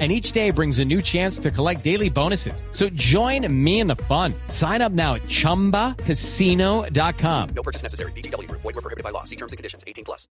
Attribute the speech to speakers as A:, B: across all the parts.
A: and each day brings a new chance to collect daily bonuses. So join me in the fun. Sign up now at ChumbaCasino.com.
B: No purchase necessary. BGW. Void were prohibited by law. See terms and conditions. 18 plus.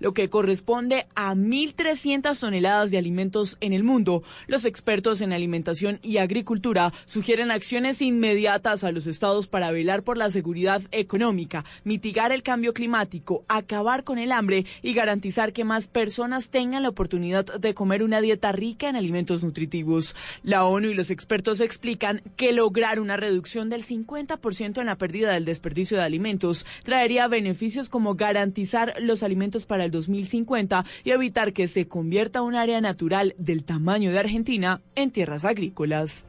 C: lo que corresponde a 1.300 toneladas de alimentos en el mundo. Los expertos en alimentación y agricultura sugieren acciones inmediatas a los estados para velar por la seguridad económica, mitigar el cambio climático, acabar con el hambre y garantizar que más personas tengan la oportunidad de comer una dieta rica en alimentos nutritivos. La ONU y los expertos explican que lograr una reducción del 50% en la pérdida del desperdicio de alimentos traería beneficios como garantizar los alimentos para el 2050 y evitar que se convierta un área natural del tamaño de Argentina en tierras agrícolas.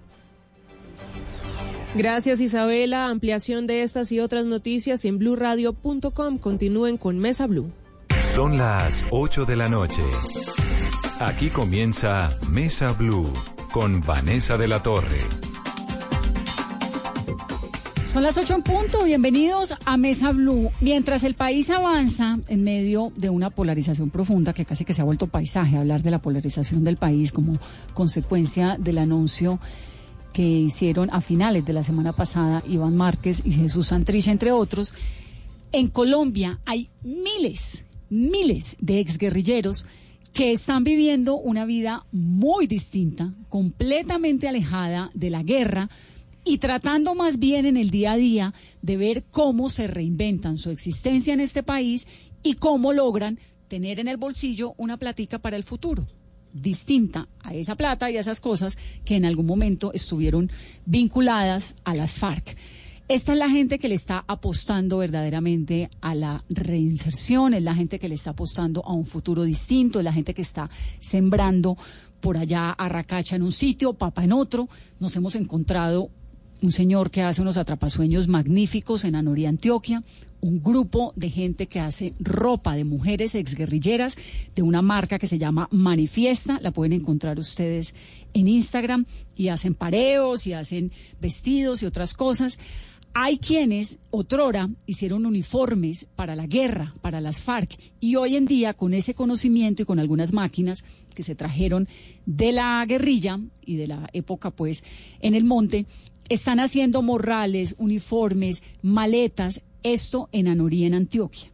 D: Gracias Isabela. Ampliación de estas y otras noticias en blurradio.com. Continúen con Mesa Blue.
E: Son las 8 de la noche. Aquí comienza Mesa Blue con Vanessa de la Torre.
F: Son las 8 en punto, bienvenidos a Mesa Blue. Mientras el país avanza en medio de una polarización profunda que casi que se ha vuelto paisaje, hablar de la polarización del país como consecuencia del anuncio que hicieron a finales de la semana pasada Iván Márquez y Jesús Santrich, entre otros, en Colombia hay miles, miles de exguerrilleros que están viviendo una vida muy distinta, completamente alejada de la guerra y tratando más bien en el día a día de ver cómo se reinventan su existencia en este país y cómo logran tener en el bolsillo una platica para el futuro distinta a esa plata y a esas cosas que en algún momento estuvieron vinculadas a las FARC. Esta es la gente que le está apostando verdaderamente a la reinserción, es la gente que le está apostando a un futuro distinto, es la gente que está sembrando por allá a Racacha en un sitio, Papa en otro. Nos hemos encontrado un señor que hace unos atrapasueños magníficos en Anoria, Antioquia, un grupo de gente que hace ropa de mujeres exguerrilleras de una marca que se llama Manifiesta, la pueden encontrar ustedes en Instagram, y hacen pareos y hacen vestidos y otras cosas. Hay quienes, otrora, hicieron uniformes para la guerra, para las FARC, y hoy en día, con ese conocimiento y con algunas máquinas que se trajeron de la guerrilla y de la época, pues, en el monte, están haciendo morrales, uniformes, maletas, esto en Anorí, en Antioquia.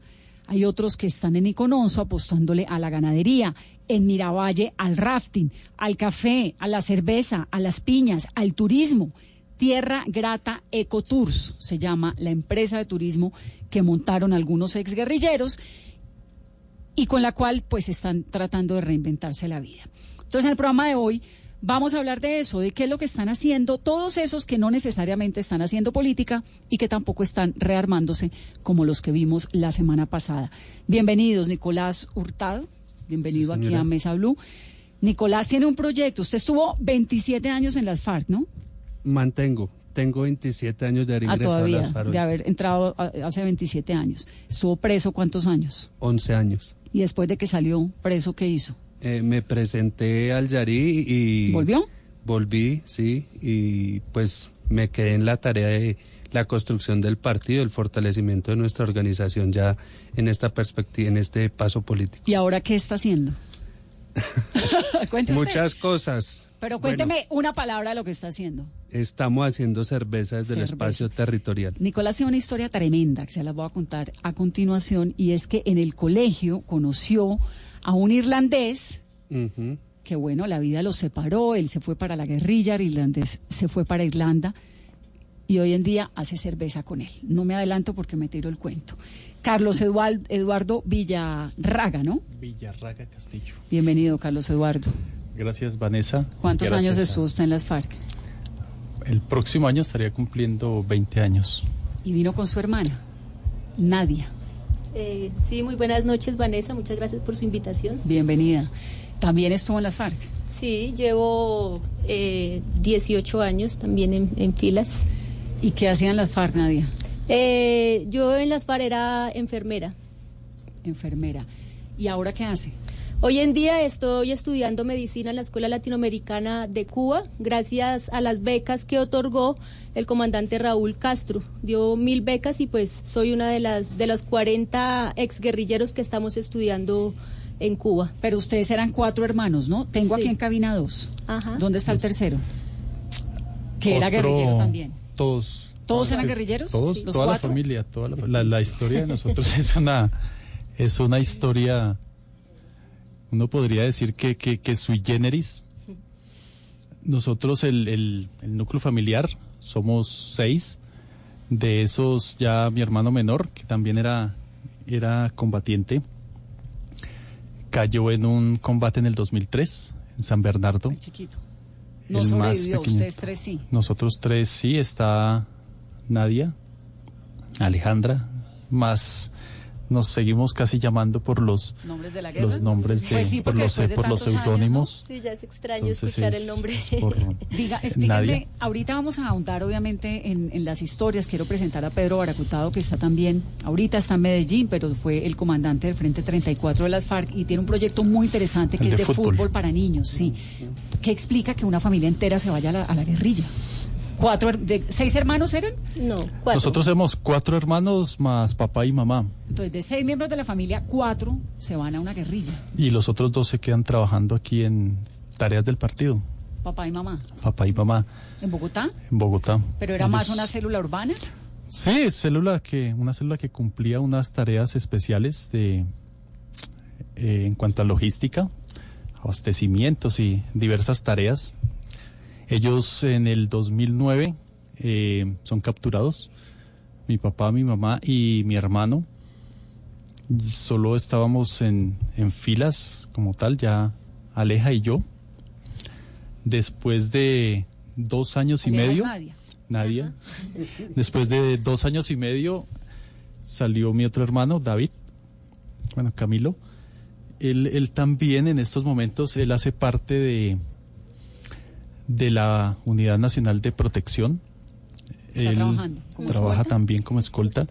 F: Hay otros que están en Icononso apostándole a la ganadería, en Miravalle al rafting, al café, a la cerveza, a las piñas, al turismo. Tierra Grata Ecotours se llama la empresa de turismo que montaron algunos exguerrilleros y con la cual pues están tratando de reinventarse la vida. Entonces en el programa de hoy vamos a hablar de eso, de qué es lo que están haciendo todos esos que no necesariamente están haciendo política y que tampoco están rearmándose como los que vimos la semana pasada. Bienvenidos, Nicolás Hurtado. Bienvenido aquí a Mesa Blue. Nicolás tiene un proyecto. Usted estuvo 27 años en las FARC, ¿no?
G: Mantengo. Tengo 27 años de haber
F: ah,
G: ingresado
F: todavía,
G: a las
F: de haber entrado hace 27 años. ¿Estuvo preso cuántos años?
G: 11 años.
F: ¿Y después de que salió preso, qué hizo?
G: Eh, me presenté al Yarí y...
F: ¿Volvió?
G: Volví, sí, y pues me quedé en la tarea de la construcción del partido, el fortalecimiento de nuestra organización ya en esta perspectiva, en este paso político.
F: ¿Y ahora qué está haciendo?
G: Muchas cosas.
F: Pero cuénteme una palabra de lo que está haciendo.
G: Estamos haciendo cerveza desde el espacio territorial.
F: Nicolás tiene una historia tremenda que se la voy a contar a continuación y es que en el colegio conoció a un irlandés que bueno, la vida los separó, él se fue para la guerrilla, el irlandés se fue para Irlanda y hoy en día hace cerveza con él. No me adelanto porque me tiro el cuento. Carlos Eduardo Villarraga, ¿no?
H: Villarraga Castillo.
F: Bienvenido, Carlos Eduardo.
H: Gracias, Vanessa.
F: ¿Cuántos años estuvo usted en las FARC?
H: El próximo año estaría cumpliendo 20 años.
F: ¿Y vino con su hermana? Nadia.
I: Eh, sí, muy buenas noches, Vanessa. Muchas gracias por su invitación.
F: Bienvenida. ¿También estuvo en las FARC?
I: Sí, llevo eh, 18 años también en, en, filas.
F: ¿Y qué hacían las FARC, Nadia?
I: Eh, yo en las FARC era enfermera.
F: enfermera. ¿Y ahora qué hace?
I: Hoy en día estoy estudiando medicina en la Escuela Latinoamericana de Cuba, gracias a las becas que otorgó el comandante Raúl Castro. Dio mil becas y pues soy una de las de los 40 exguerrilleros que estamos estudiando en Cuba.
F: Pero ustedes eran cuatro hermanos, ¿no? Tengo
I: Sí.
F: aquí en cabina dos.
I: Ajá.
F: ¿Dónde está el tercero? Que era guerrillero también.
H: Todos.
F: ¿Todos eran guerrilleros?
H: Todos,
F: ¿Los
H: toda la
F: cuatro?
H: familia, toda la, la- la historia de nosotros es una, es una historia, uno podría decir que, que, que sui generis. Nosotros, el, el, el núcleo familiar, somos seis. De esos, ya mi hermano menor, que también era, era combatiente, cayó en un combate en el 2003, en San Bernardo.
F: El chiquito. No
H: El más
F: sobrevivió,
H: pequeño.
F: ustedes tres sí.
H: Nosotros tres sí, está Nadia, Alejandra, más nos seguimos casi llamando por los
F: ¿Nombres de la guerra?
H: los nombres de
F: Pues sí,
H: por los
F: de
H: por los
F: tantos años,
H: seudónimos.
I: Sí, ya es extraño
H: Entonces
I: escuchar
H: es
I: el nombre.
H: por
F: Diga, explíquenme, ahorita vamos a ahondar obviamente en, en las historias. Quiero presentar a Pedro Baracutado, que está también, ahorita está en Medellín, pero fue el comandante del Frente 34 de las FARC y tiene un proyecto muy interesante que
H: El
F: es
H: de
F: de fútbol.
H: fútbol.
F: para niños, sí. ¿Qué explica que una familia entera se vaya a la, a la guerrilla? Cuatro, de, ¿Seis hermanos eran?
I: No, cuatro.
H: Nosotros somos cuatro hermanos más papá y mamá
F: Entonces, de seis miembros de la familia, cuatro se van a una guerrilla.
H: y los otros dos se quedan trabajando aquí en tareas del partido,
F: Papá y mamá.
H: papá y mamá
F: ¿En Bogotá?
H: en Bogotá.
F: ¿Pero era más una célula urbana?
H: Sí, célula que, una célula que cumplía unas tareas especiales de, eh, en cuanto a logística, abastecimientos y diversas tareas. Ellos en el 2009 eh, son capturados, mi papá, mi mamá y mi hermano. Solo estábamos en, en filas como tal, ya Aleja y yo. Después de dos años y
F: Aleja
H: medio.
F: Nadia.
H: Nadia. Después de dos años y medio salió mi otro hermano, David, bueno, Camilo. Él, él también en estos momentos, él hace parte de, de la Unidad Nacional de Protección.
F: Está
H: él
F: trabajando como
H: trabaja
F: escolta.
H: también como escolta.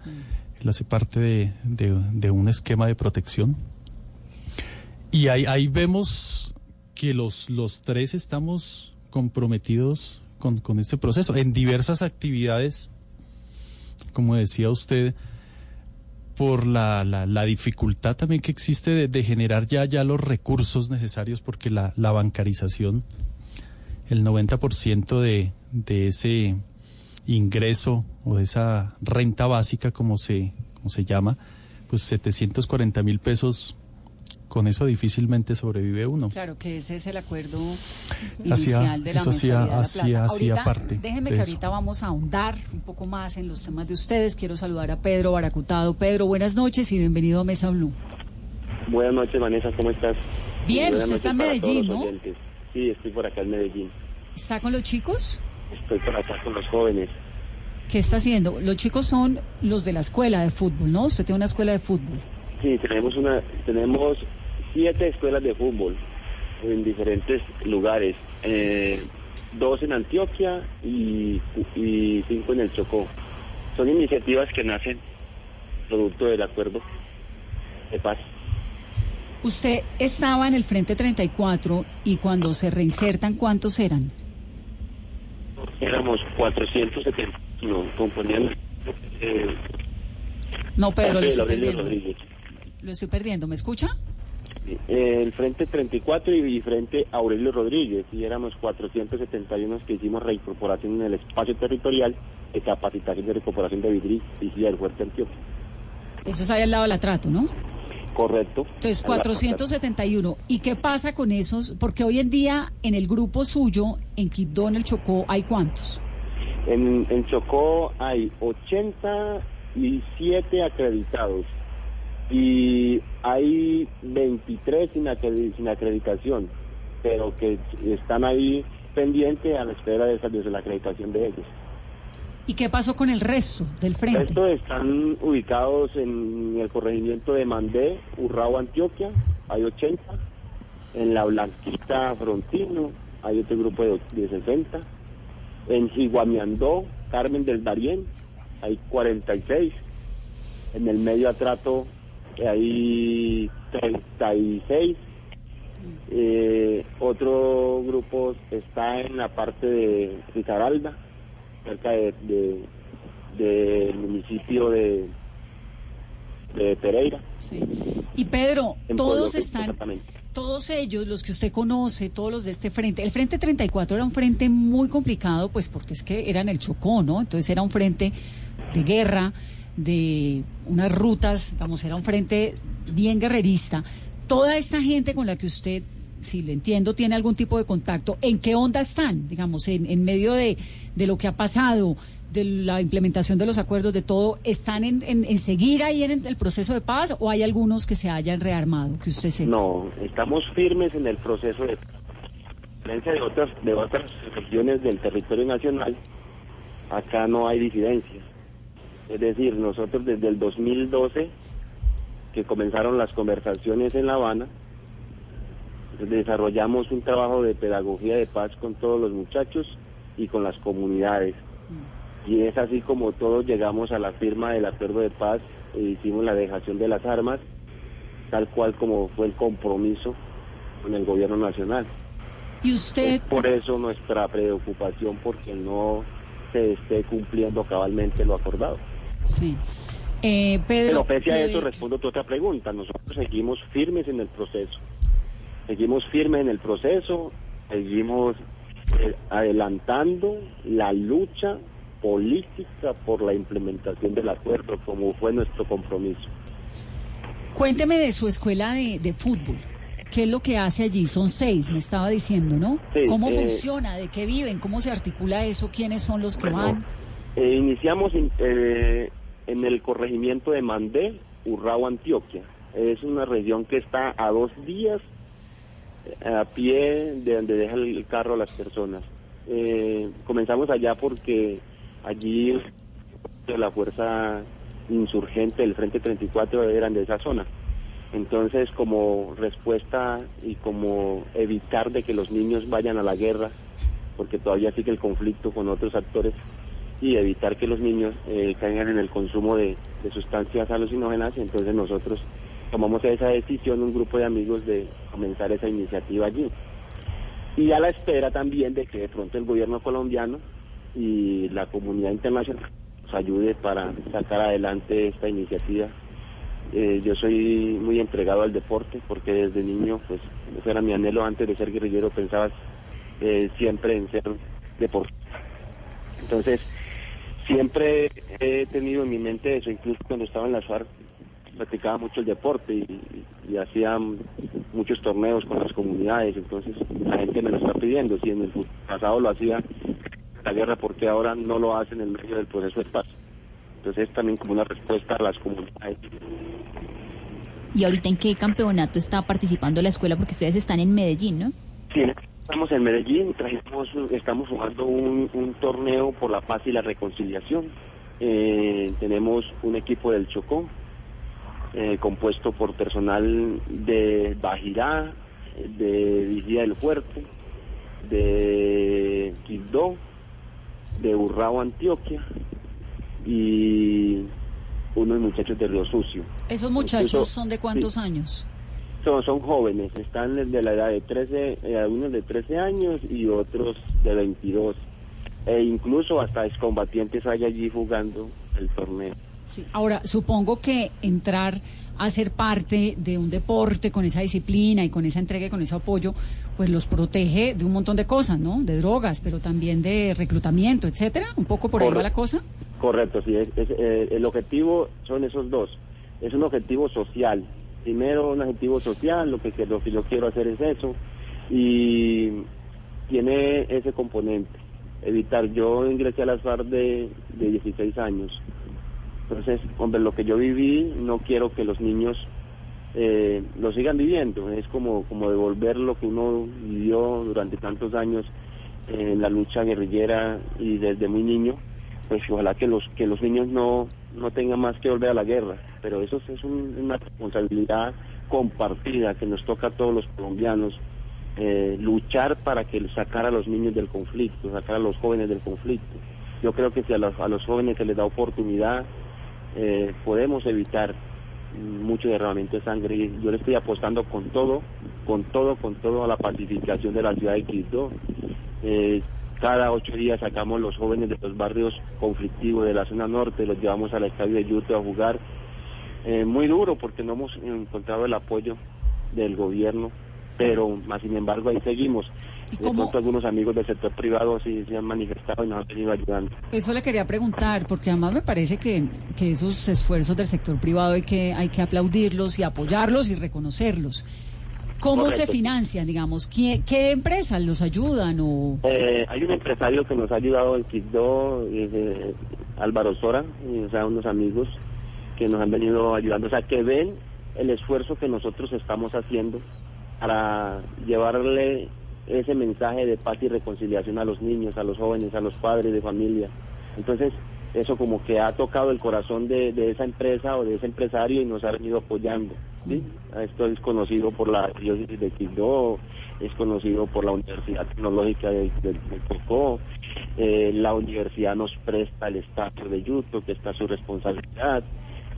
H: Él hace parte de, de- de un esquema de protección. Y ahí, ahí vemos que los, los tres estamos comprometidos con, con este proceso en diversas actividades, como decía usted, por la, la, la dificultad también que existe de, de generar ya, ya los recursos necesarios, porque la, la bancarización, el 90% de, de ese ingreso o de esa renta básica, como se, como se llama, pues 740 mil pesos, con eso difícilmente sobrevive uno.
F: Claro, que ese es el acuerdo inicial de la
H: eso hacía-
F: mensualidad de la plata. Ahorita,
H: parte
F: Déjenme
H: de
F: que
H: eso.
F: ahorita vamos a ahondar un poco más en los temas de ustedes. Quiero saludar a Pedro Baracutado. Pedro, buenas noches y bienvenido a Mesa Blue.
J: Buenas noches, Vanessa, ¿cómo estás?
F: Bien,
J: Buenas
F: usted está en Medellín, ¿no?
J: oyentes. Sí, estoy por acá en Medellín.
F: ¿Está con los chicos?
J: Estoy por acá con los jóvenes.
F: ¿Qué está haciendo? Los chicos son los de la escuela de fútbol, ¿no? Usted tiene una escuela de fútbol.
J: Sí, tenemos una, tenemos siete escuelas de fútbol en diferentes lugares. Eh, dos en Antioquia y, y cinco en el Chocó. Son iniciativas que nacen producto del acuerdo de paz.
F: Usted estaba en el Frente 34 y cuando se reinsertan, ¿cuántos eran?
J: Éramos 470, no, componían eh,
F: No, Pedro, lo
J: de
F: estoy perdiendo.
J: Rodríguez.
F: Lo estoy perdiendo. ¿Me escucha?
J: El Frente 34 y, Frente Aurelio Rodríguez, y éramos 471 que hicimos reincorporación en el espacio territorial de capacitación de recuperación de Vidri y del Fuerte Antioquia.
F: Eso es ahí al lado del atrato, ¿no?
J: Correcto.
F: Entonces,
J: A la-
F: 471. ¿Y qué pasa con esos? Porque hoy en día, en el grupo suyo, en Quibdó, en el Chocó, ¿hay cuántos?
J: En, en Chocó hay 87 acreditados y hay 23 sin, acredi- sin acreditación, pero que están ahí pendientes a la espera de, esa- de la acreditación de ellos.
F: ¿Y qué pasó con el resto del frente?
J: Estos están ubicados en el corregimiento de Mandé, Urrao, Antioquia, hay 80. En La Blanquita, Frontino, hay otro grupo de, de 60. En Jiguamiandó, Carmen del Darién, hay 46. En el medio atrato hay 36. Eh, otro grupo está en la parte de Risaralda, cerca de, de- del municipio de, de Pereira.
F: Sí. Y Pedro, todos están, todos ellos, los que usted conoce, todos los de este frente, el Frente 34 era un frente muy complicado, pues porque es que era en el Chocó, ¿no? Entonces era un frente de guerra, de unas rutas, digamos, era un frente bien guerrerista. Toda esta gente con la que usted, si le entiendo, tiene algún tipo de contacto, ¿en qué onda están? Digamos, en, en medio de, de lo que ha pasado, de la implementación de los acuerdos, de todo, ¿están en, en- seguir ahí en el proceso de paz o hay algunos que se hayan rearmado, que usted?
J: No, estamos firmes en el proceso de diferencia de otras de otras regiones del territorio nacional. Acá no hay disidencia. Es decir, nosotros desde el 2012 que comenzaron las conversaciones en La Habana, desarrollamos un trabajo de pedagogía de paz con todos los muchachos y con las comunidades. Y es así como todos llegamos a la firma del acuerdo de paz e hicimos la dejación de las armas, tal cual como fue el compromiso con el gobierno nacional.
F: Y usted,
J: Es por eso nuestra preocupación porque no se esté cumpliendo cabalmente lo acordado.
F: sí. Eh, Pedro,
J: Pero pese a eso
F: de-
J: respondo a tu otra pregunta. Nosotros seguimos firmes en el proceso. Seguimos firmes en el proceso, seguimos eh, adelantando la lucha política por la implementación del acuerdo, como fue nuestro compromiso.
F: cuénteme de su escuela de, de fútbol. ¿Qué es lo que hace allí? Son seis, me estaba diciendo, ¿no?
J: Sí,
F: ¿Cómo
J: eh,
F: funciona? ¿De qué viven? ¿Cómo se articula eso? ¿Quiénes son los que van?
J: Eh, iniciamos in- eh, en el corregimiento de Mandé, Urrao, Antioquia. Es una región que está a dos días a pie de donde deja el carro a las personas. Eh, comenzamos allá porque allí la fuerza insurgente del Frente 34 eran de esa zona. Entonces, como respuesta y como evitar de que los niños vayan a la guerra, porque todavía sigue el conflicto con otros actores, y evitar que los niños eh, caigan en el consumo de, de sustancias alucinógenas, entonces nosotros tomamos esa decisión, un grupo de amigos, de comenzar esa iniciativa allí. Y a la espera también de que de pronto el gobierno colombiano y la comunidad internacional nos ayude para sacar adelante esta iniciativa. Eh, yo soy muy entregado al deporte porque desde niño, pues, ese era mi anhelo antes de ser guerrillero, pensaba eh, siempre en ser deportista. Entonces, siempre he tenido en mi mente eso, incluso cuando estaba en la FARC, practicaba mucho el deporte y, y hacía muchos torneos con las comunidades, entonces la gente me lo está pidiendo, si en el pasado lo hacía la guerra, porque ahora no lo hacen en medio del proceso de paz? Entonces es también como una respuesta a las comunidades.
K: ¿Y ahorita en qué campeonato está participando la escuela? Porque ustedes están en Medellín, ¿no?
J: Sí, estamos en Medellín, trajimos, estamos jugando un, un torneo por la paz y la reconciliación. Eh, tenemos un equipo del Chocó, eh, compuesto por personal de Bajirá, de Vigía del Fuerte, de Quibdó, de Urrao, Antioquia, y unos muchachos de Río Sucio.
F: ¿Esos muchachos
J: Incluso-
F: son de cuántos
J: sí.
F: años?
J: Son, son jóvenes, están de la edad de 13, eh, algunos de 13 años y otros de 22. E incluso hasta excombatientes hay allí jugando el torneo.
F: Sí. Ahora, supongo que entrar a ser parte de un deporte con esa disciplina y con esa entrega y con ese apoyo, pues los protege de un montón de cosas, ¿no? De drogas, pero también de reclutamiento, etcétera. Un poco por ahí va
J: Correcto.
F: la cosa.
J: Correcto, sí, es, es, eh, el objetivo son esos dos. Es un objetivo social. Primero, un objetivo social, lo que, que- lo que yo quiero hacer es eso. Y tiene ese componente, evitar. Yo ingresé a las FARC de, de 16 años. Entonces, hombre, lo que yo viví, no quiero que los niños eh, lo sigan viviendo. Es como, como devolver lo que uno vivió durante tantos años en la lucha guerrillera y desde muy niño. Pues ojalá que los que los niños no no tengan más que volver a la guerra. Pero eso es un- una responsabilidad compartida que nos toca a todos los colombianos eh, luchar para que sacar a los niños del conflicto sacar a los jóvenes del conflicto. Yo creo que si a los, a los jóvenes se les da oportunidad eh, podemos evitar mucho derramamiento de sangre. Yo le estoy apostando con todo, con todo, con todo a la pacificación de la ciudad de Quito. Eh, cada ocho días sacamos los jóvenes de los barrios conflictivos de la zona norte, los llevamos al estadio de Yuto a jugar. Eh, muy duro porque no hemos encontrado el apoyo del gobierno, pero más sin embargo ahí seguimos.
F: ¿Y
J: De pronto algunos amigos del sector privado sí se han manifestado y nos han venido ayudando.
F: Eso le quería preguntar, porque además me parece que, que esos esfuerzos del sector privado hay que, hay que aplaudirlos y apoyarlos y reconocerlos. ¿Cómo se financian, digamos? ¿Qué, qué empresas los ayudan? o
J: Eh, hay un empresario que nos ha ayudado en Quito, es, eh, Álvaro Sora, y, o sea, unos amigos que nos han venido ayudando, o sea, que ven el esfuerzo que nosotros estamos haciendo para llevarle ese mensaje de paz y reconciliación a los niños, a los jóvenes, a los padres de familia. Entonces, eso como que ha tocado el corazón de, de esa empresa o de ese empresario y nos ha venido apoyando. ¿sí? Esto es conocido por la diócesis de Quito, es conocido por la Universidad Tecnológica de, de- de Cocó, eh, la universidad nos presta el estadio de Yuto, que está su responsabilidad.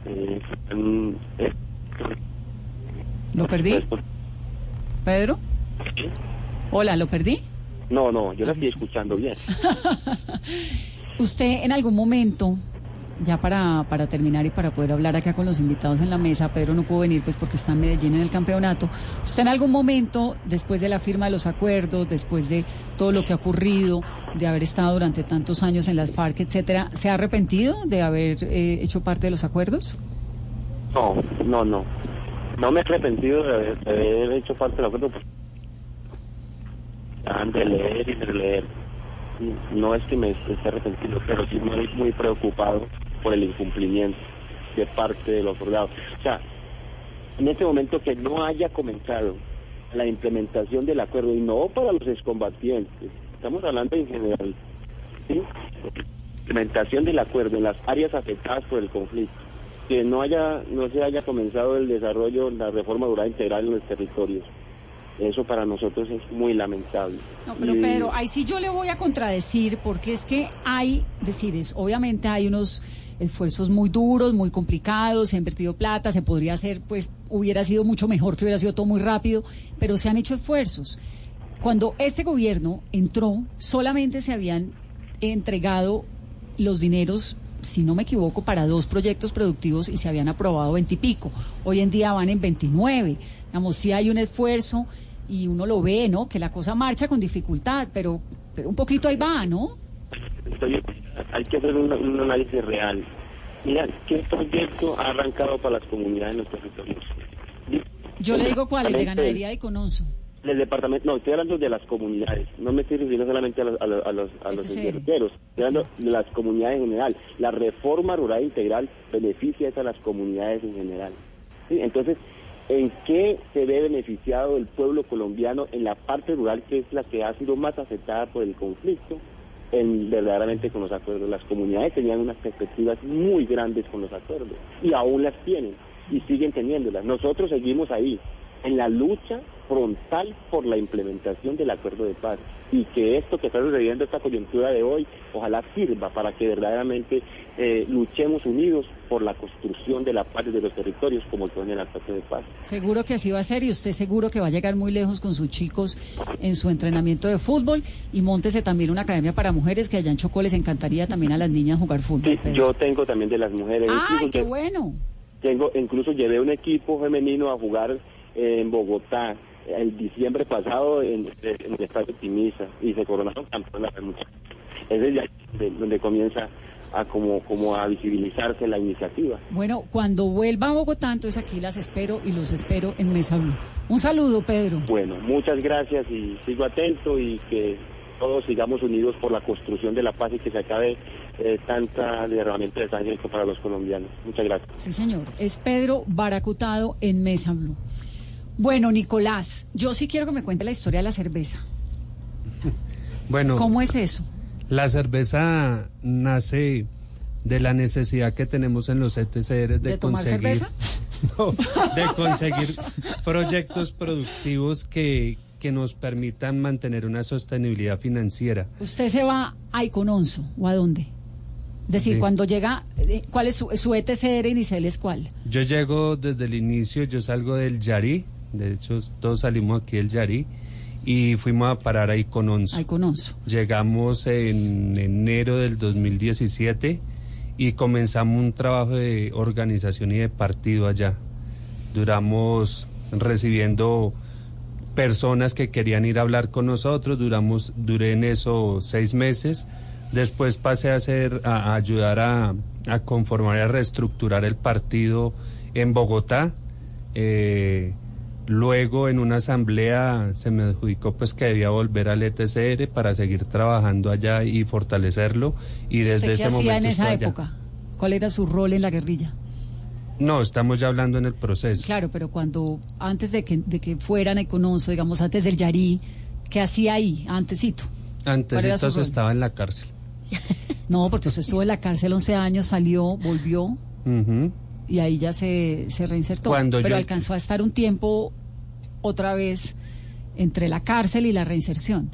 J: Eh, eh,
F: ¿Lo perdí? ¿Pedro? Hola, ¿lo perdí?
J: no, no, yo la estoy escuchando bien.
F: Usted en algún momento, ya para, para terminar y para poder hablar acá con los invitados en la mesa, Pedro no pudo venir pues porque está en Medellín en el campeonato, usted en algún momento, después de la firma de los acuerdos, después de todo lo que ha ocurrido, de haber estado durante tantos años en las FARC, etcétera, ¿se ha arrepentido de haber eh, hecho parte de los acuerdos?
J: No, no, no. No me he arrepentido de haber, hecho parte del acuerdo. Pues, ah, de leer y de leer. No es que me esté arrepentido, pero sí muy, muy preocupado por el incumplimiento de parte de los soldados. O sea, en este momento que no haya comenzado la implementación del acuerdo, y no para los excombatientes, estamos hablando en general, ¿sí? implementación del acuerdo en las áreas afectadas por el conflicto, que no haya no se haya comenzado el desarrollo, la reforma rural integral en los territorios. Eso para nosotros es muy lamentable.
F: No, pero
J: Y-
F: Pedro, ahí sí yo le voy a contradecir porque es que hay, decir, es, obviamente hay unos esfuerzos muy duros, muy complicados, se ha invertido plata, se podría hacer, pues hubiera sido mucho mejor que hubiera sido todo muy rápido, pero se han hecho esfuerzos. Cuando este gobierno entró, solamente se habían entregado los dineros, si no me equivoco, para dos proyectos productivos y se habían aprobado veintipico. Hoy en día van en 29. Digamos, sí hay un esfuerzo y uno lo ve, ¿no? Que la cosa marcha con dificultad, pero, pero un poquito ahí va, ¿no?
J: Estoy- hay que hacer un, un análisis real. Mira, ¿qué proyecto ha arrancado para las comunidades en los territorios?
F: Yo le digo cuál, el de ganadería de Conoso.
J: Del departamento, no, estoy hablando de las comunidades, no me estoy refiriendo solamente a los, a los, a los, a los guerrilleros, estoy hablando de las comunidades en general. La reforma rural integral beneficia a las comunidades en general. ¿sí? Entonces, ¿en qué se ve beneficiado el pueblo colombiano en la parte rural que es la que ha sido más afectada por el conflicto? En, verdaderamente con los acuerdos. Las comunidades tenían unas perspectivas muy grandes con los acuerdos y aún las tienen y siguen teniéndolas. Nosotros seguimos ahí en la lucha frontal por la implementación del acuerdo de paz y que esto que está sucediendo, esta coyuntura de hoy, ojalá sirva para que verdaderamente eh, luchemos unidos por la construcción de la paz de los territorios como el en el acuerdo de paz.
F: Seguro que así va a ser y usted seguro que va a llegar muy lejos con sus chicos en su entrenamiento de fútbol y móntese también una academia para mujeres que allá en Chocó les encantaría también a las niñas jugar fútbol.
J: Yo tengo también de las mujeres.
F: ¡Ay, qué bueno!
J: Tengo, incluso llevé un equipo femenino a jugar eh, en Bogotá el diciembre pasado en, en el estadio Timisa y se coronaron campeonas las muchachas. Es ya donde, donde comienza a como, como a visibilizarse la iniciativa.
F: Bueno, cuando vuelva a Bogotá, entonces aquí las espero y los espero en Mesa Blue. Un saludo, Pedro.
J: Bueno, muchas gracias y sigo atento y que todos sigamos unidos por la construcción de la paz y que se acabe eh, tanta derramamiento de sangre para los colombianos. Muchas gracias.
F: Sí, señor. Es Pedro Baracutado en Mesa Blue. Bueno, Nicolás, yo sí quiero que me cuente la historia de la cerveza.
G: Bueno,
F: ¿Cómo es eso?
G: la cerveza nace de la necesidad que tenemos en los ETCR de,
F: ¿De tomar
G: conseguir
F: cerveza?
G: No, de conseguir proyectos productivos que, que nos permitan mantener una sostenibilidad financiera.
F: ¿Usted se va a Icononso o a dónde? Es decir,
G: Sí.
F: cuando llega, eh, ¿cuál es su, su ETCR inicial es cuál?
G: Yo llego desde el inicio, yo salgo del Yarí, de hecho todos salimos aquí del Yarí y fuimos a parar ahí con Onzo.
F: Ahí con Onzo.
G: Llegamos en enero del 2017 y comenzamos un trabajo de organización y de partido allá. Duramos recibiendo personas que querían ir a hablar con nosotros, duramos, duré en eso seis meses. Después pasé a hacer, a, a ayudar a, a conformar y a reestructurar el partido en Bogotá. Eh, luego en una asamblea se me adjudicó pues que debía volver al ETCR para seguir trabajando allá y fortalecerlo. Y desde
F: ¿Usted qué
G: ese
F: hacía
G: momento
F: en esa
G: allá.
F: época? ¿Cuál era su rol en la guerrilla?
G: No, estamos ya hablando en el proceso.
F: Claro, pero cuando, antes de que, de que fueran Econonso, digamos, antes del Yarí, ¿qué hacía ahí, antesito?
G: Antes
F: ¿Cuál era su
G: entonces
F: rol?
G: estaba en la cárcel.
F: No, porque usted estuvo en la cárcel 11 años, salió, volvió y ahí ya se, se reinsertó.
G: Cuando
F: pero
G: yo-
F: alcanzó a estar un tiempo otra vez entre la cárcel y la reinserción,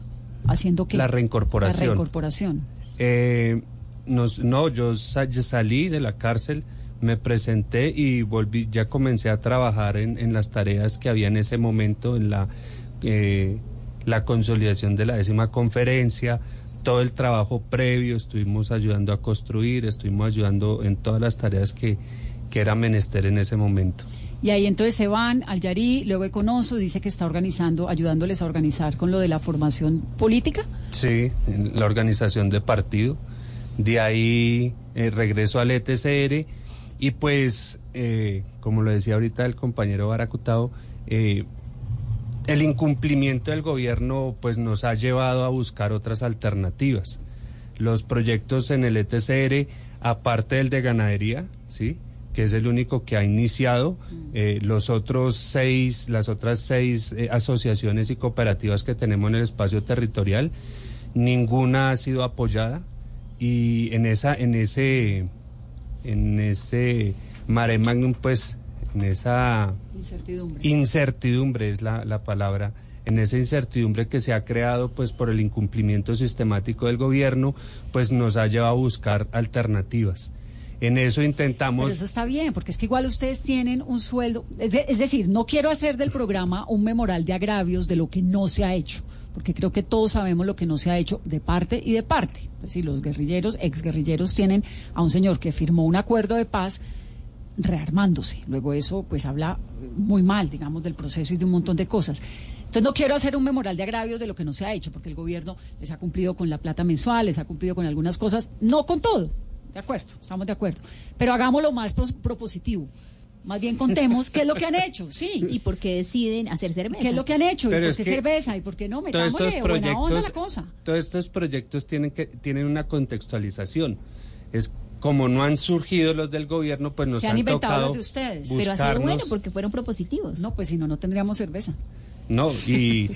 F: haciendo que
G: La reincorporación.
F: La reincorporación.
G: Eh, nos- no, yo sa- yo salí de la cárcel, me presenté y volví, ya comencé a trabajar en, en las tareas que había en ese momento, en la, eh, la consolidación de la décima conferencia, todo el trabajo previo, estuvimos ayudando a construir, estuvimos ayudando en todas las tareas que, que era menester en ese momento.
F: Y ahí entonces se van al Yarí, luego Econonso dice que está organizando, ayudándoles a organizar con lo de la formación política.
G: Sí, la organización de partido. De ahí eh, regreso al ETCR y pues, eh, como lo decía ahorita el compañero Baracutao, eh, el incumplimiento del gobierno pues nos ha llevado a buscar otras alternativas. Los proyectos en el ETCR, aparte del de ganadería, ¿sí? Que es el único que ha iniciado, eh, los otros seis, las otras seis eh, asociaciones y cooperativas que tenemos en el espacio territorial, ninguna ha sido apoyada y en esa, en ese, en ese mare magnum, pues, en esa
F: Incertidumbre.
G: incertidumbre es la, la palabra, en esa incertidumbre que se ha creado pues por el incumplimiento sistemático del gobierno, pues nos ha llevado a buscar alternativas. En eso intentamos...
F: Eso está bien, porque es que igual ustedes tienen un sueldo. Es, de- es decir, no quiero hacer del programa un memorial de agravios de lo que no se ha hecho, porque creo que todos sabemos lo que no se ha hecho de parte y de parte. Es decir, los guerrilleros, exguerrilleros, tienen a un señor que firmó un acuerdo de paz rearmándose. Luego eso pues habla muy mal, digamos, del proceso y de un montón de cosas. Entonces no quiero hacer un memorial de agravios de lo que no se ha hecho, porque el gobierno les ha cumplido con la plata mensual, les ha cumplido con algunas cosas, no con todo. De acuerdo, estamos de acuerdo. Pero hagámoslo más propositivo. Más bien contemos qué es lo que han hecho, sí.
K: ¿Y por qué deciden hacer cerveza?
F: ¿Qué es lo que han hecho? ¿Y por qué cerveza? ¿Y por qué no?
G: todos estos
F: Metámosle buena onda a la
G: proyectos,
F: cosa.
G: todos estos proyectos tienen que tienen una contextualización. Es como no han surgido los del gobierno, pues nos
F: Se han
G: han
F: inventado
G: tocado
F: los de ustedes.
K: Pero ha sido bueno porque fueron propositivos.
F: No, pues si no, no tendríamos cerveza.
G: No, y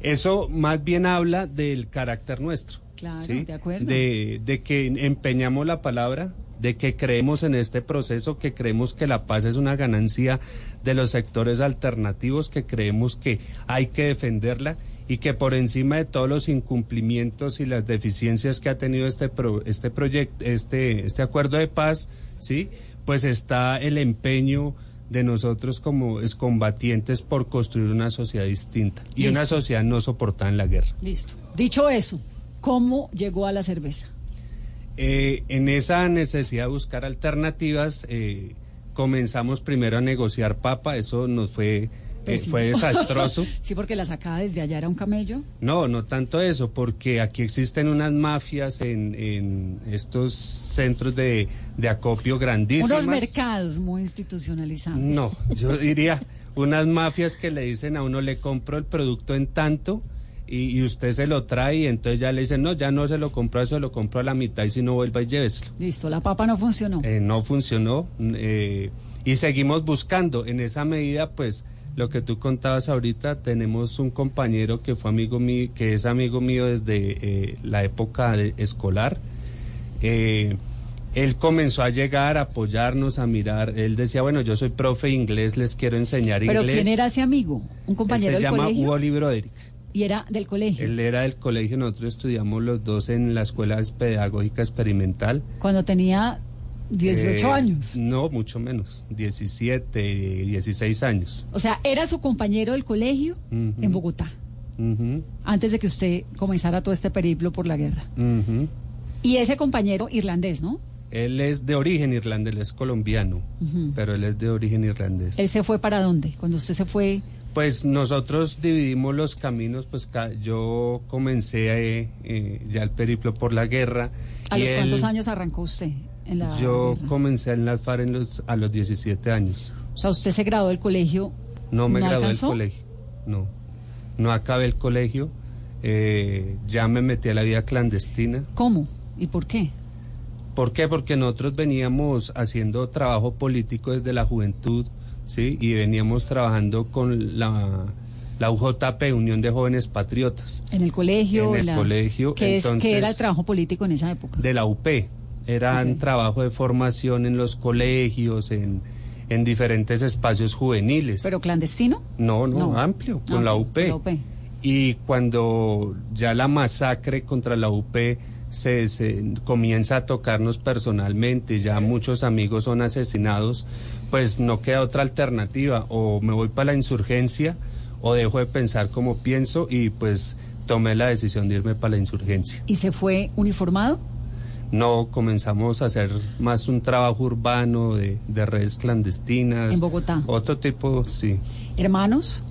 G: eso más bien habla del carácter nuestro.
F: Claro,
G: ¿sí?
F: de acuerdo.
G: De, de que empeñamos la palabra, de que creemos en este proceso, que creemos que la paz es una ganancia de los sectores alternativos, que creemos que hay que defenderla y que por encima de todos los incumplimientos y las deficiencias que ha tenido este pro- este proyecto, este este acuerdo de paz, sí, pues está el empeño de nosotros como excombatientes por construir una sociedad distinta y una sociedad no soportada en la guerra.
F: Listo. Dicho eso, ¿cómo llegó a la cerveza?
G: Eh, en esa necesidad de buscar alternativas, eh, comenzamos primero a negociar papa, eso nos fue, eh, fue desastroso.
F: Sí, porque la sacada desde allá era un camello.
G: No, no tanto eso, porque aquí existen unas mafias en, en estos centros de, de acopio grandísimas.
F: Unos mercados muy institucionalizados.
G: No, yo diría unas mafias que le dicen a uno le compro el producto en tanto y, y usted se lo trae y entonces ya le dicen no, ya no se lo compro, eso lo compro a la mitad y si no vuelva y lléveselo.
F: Listo, la papa no funcionó.
G: Eh, no funcionó eh, y seguimos buscando. En esa medida, pues, lo que tú contabas ahorita, tenemos un compañero que fue amigo mío, que es amigo mío desde eh, la época de- escolar. Eh, él comenzó a llegar, a apoyarnos, a mirar. Él decía, bueno, yo soy profe de inglés, les quiero enseñar
F: Pero
G: inglés.
F: ¿quién era ese amigo? ¿Un
G: Él
F: compañero
G: se
F: del
G: llama
F: colegio?
G: Wally Broderick.
F: Y era del colegio.
G: Él era del colegio, nosotros estudiamos los dos en la Escuela Pedagógica Experimental.
F: Cuando tenía 18
G: Eh,
F: años.
G: No, mucho menos, 17, 16 años.
F: O sea, era su compañero del colegio en Bogotá, antes de que usted comenzara todo este periplo por la guerra. Y ese compañero irlandés, ¿no?
G: Él es de origen irlandés, él es colombiano, pero él es de origen irlandés.
F: ¿Él se fue para dónde? Cuando usted se fue,
G: Pues nosotros dividimos los caminos, pues ca- yo comencé eh, eh, ya el periplo por la guerra.
F: ¿a
G: y
F: los
G: él-
F: cuántos años arrancó usted en la
G: Yo
F: guerra?
G: comencé en las FARC en los- a los 17 años.
F: O sea, usted se graduó del colegio.
G: No me
F: ¿No
G: gradué del colegio, no. No acabé el colegio, eh, ya me metí a la vida clandestina.
F: ¿Cómo? ¿Y por qué?
G: ¿Por qué? Porque nosotros veníamos haciendo trabajo político desde la juventud, ¿sí? Y veníamos trabajando con la, la UJP, Unión de Jóvenes Patriotas,
F: En el colegio.
G: En el
F: la-
G: colegio,
F: ¿Qué, es, ¿Qué era el trabajo político en esa época?
G: de la UP. Eran
F: Ok.
G: trabajo de formación en los colegios, en, en diferentes espacios juveniles.
F: ¿Pero clandestino?
G: no, no,
F: no.
G: amplio,
F: Ah,
G: con la UP.
F: la UP.
G: Y cuando ya la masacre contra la UP se, se comienza a tocarnos personalmente, ya muchos amigos son asesinados, pues no queda otra alternativa, o me voy para la insurgencia o dejo de pensar como pienso y pues tomé la decisión de irme para la insurgencia.
F: ¿Y se fue uniformado?
G: No, comenzamos a hacer más un trabajo urbano de, de redes clandestinas.
F: En Bogotá.
G: Otro tipo, sí.
F: ¿Hermanos?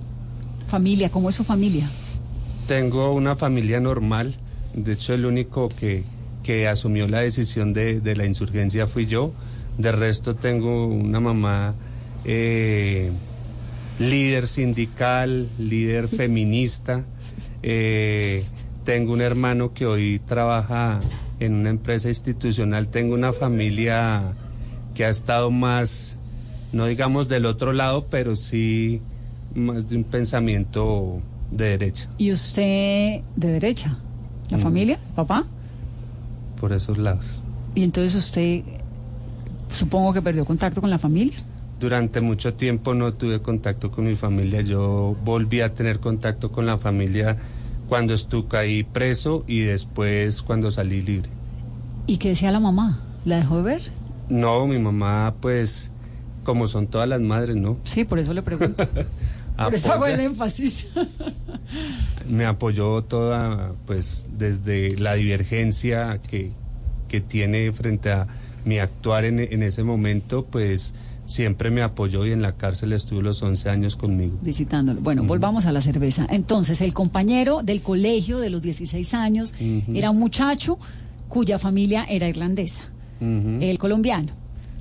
F: ¿Familia? ¿Cómo es su familia?
G: Tengo una familia normal. De hecho, el único que, que asumió la decisión de, de la insurgencia fui yo. De resto, tengo una mamá eh, líder sindical, líder feminista. Eh, tengo un hermano que hoy trabaja en una empresa institucional. Tengo una familia que ha estado más, no digamos del otro lado, pero sí más de un pensamiento de derecha,
F: ¿Y usted de derecha? ¿La
G: Mm.
F: familia? ¿Papá?
G: por esos lados.
F: Y entonces usted, supongo que perdió contacto con la familia.
G: Durante mucho tiempo no tuve contacto con mi familia. Yo volví a tener contacto con la familia cuando estuve ahí preso y después cuando salí libre.
F: ¿Y qué decía la mamá? ¿La dejó de ver?
G: No, mi mamá, pues, como son todas las madres, ¿no?
F: Sí, por eso le pregunto. por eso hago el énfasis.
G: me apoyó toda, pues, desde la divergencia que, que tiene frente a mi actuar en, en ese momento, pues, siempre me apoyó y en la cárcel estuvo los 11 años conmigo.
F: Visitándolo. Bueno, volvamos a la cerveza. Entonces, el compañero del colegio de los 16 años era un muchacho cuya familia era irlandesa, el colombiano.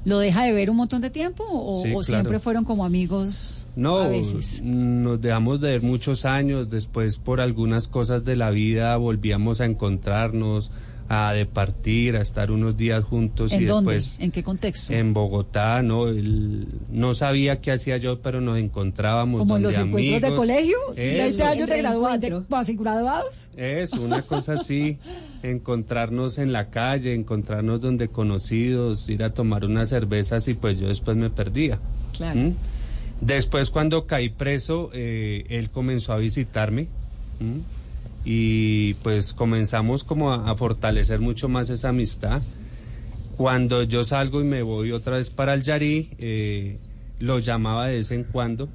F: ¿Lo deja de ver un montón de tiempo o,
G: Sí,
F: o
G: claro.
F: siempre fueron como amigos
G: No,
F: a veces?
G: nos dejamos de ver muchos años, después por algunas cosas de la vida volvíamos a encontrarnos, a departir, a estar unos días juntos y después
F: ¿En qué contexto?
G: en Bogotá, ¿no? Él no sabía qué hacía yo, pero nos encontrábamos
F: como en los
G: donde
F: encuentros de colegio,
G: Eso.
F: 20 años de,
I: El
F: gradua- de
I: reencuentro.
F: casi graduados.
G: Es una cosa así, encontrarnos en la calle, encontrarnos donde conocidos, ir a tomar unas cervezas y pues yo después me perdía.
F: Claro.
G: ¿Mm? Después cuando caí preso, eh, él comenzó a visitarme ¿m? Y pues comenzamos como a, a fortalecer mucho más esa amistad. Cuando yo salgo y me voy otra vez para el Yarí, eh, lo llamaba de vez en cuando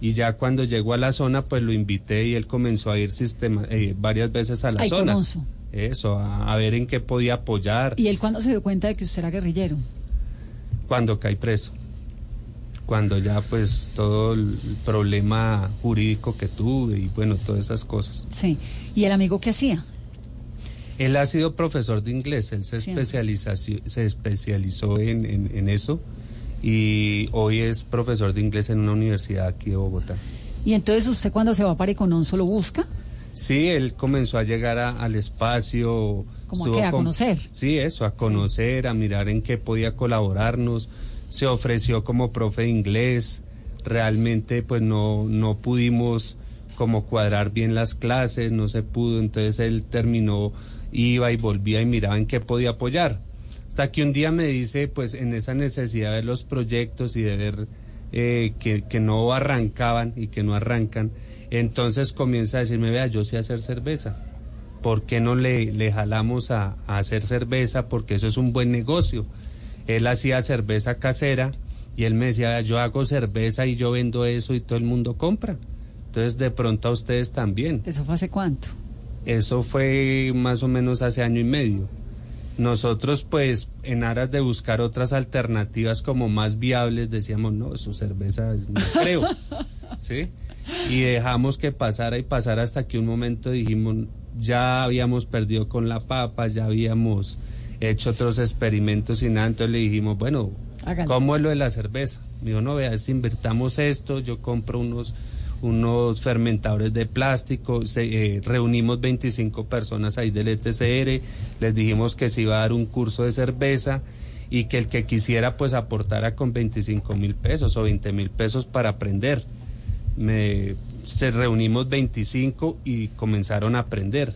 G: y ya cuando llegó a la zona pues lo invité y él comenzó a ir sistema, eh, varias veces a la
F: Ay,
G: zona. Eso, a, a ver en qué podía apoyar
F: ¿Y él cuándo se dio cuenta de que usted era guerrillero?
G: cuando caí preso. Cuando ya pues todo el problema jurídico que tuve y bueno, todas esas cosas.
F: Sí. ¿Y el amigo qué hacía?
G: Él ha sido profesor de inglés, él se,
F: Siempre.
G: especializa, se especializó en, en- en eso y hoy es profesor de inglés en una universidad aquí de Bogotá.
F: Y entonces usted cuando se va para Icononso lo busca.
G: Sí, él comenzó a llegar a- al espacio.
F: ¿Cómo a qué? ¿A conocer?
G: Sí, eso, a conocer, a mirar en qué podía colaborarnos. Se ofreció como profe de inglés. Realmente, pues no, no pudimos como cuadrar bien las clases, no se pudo. Entonces él terminó, iba y volvía y miraba en qué podía apoyar. Hasta que un día me dice, pues en esa necesidad de los proyectos y de ver eh, que, que no arrancaban y que no arrancan. Entonces comienza a decirme, vea, yo sé hacer cerveza. ¿Por qué no le, le jalamos a hacer cerveza? Porque eso es un buen negocio. Él hacía cerveza casera y él me decía, "Vea, yo hago cerveza y yo vendo eso y todo el mundo compra. Entonces de pronto a ustedes también.
F: ¿Eso fue hace cuánto?
G: Eso fue más o menos hace año y medio. Nosotros, pues, en aras de buscar otras alternativas como más viables, decíamos, no, su cerveza no creo, ¿sí? Y dejamos que pasara y pasara hasta que un momento dijimos, ya habíamos perdido con la papa, ya habíamos hecho otros experimentos y nada, entonces le dijimos, bueno. ¿cómo es lo de la cerveza? Me dijo, no, vea, es invertamos esto, yo compro unos unos fermentadores de plástico, se, eh, reunimos 25 personas ahí del ETCR, les dijimos que se iba a dar un curso de cerveza y que el que quisiera pues aportara con 25 mil pesos o 20 mil pesos para aprender. Me, se reunimos 25 y comenzaron a aprender.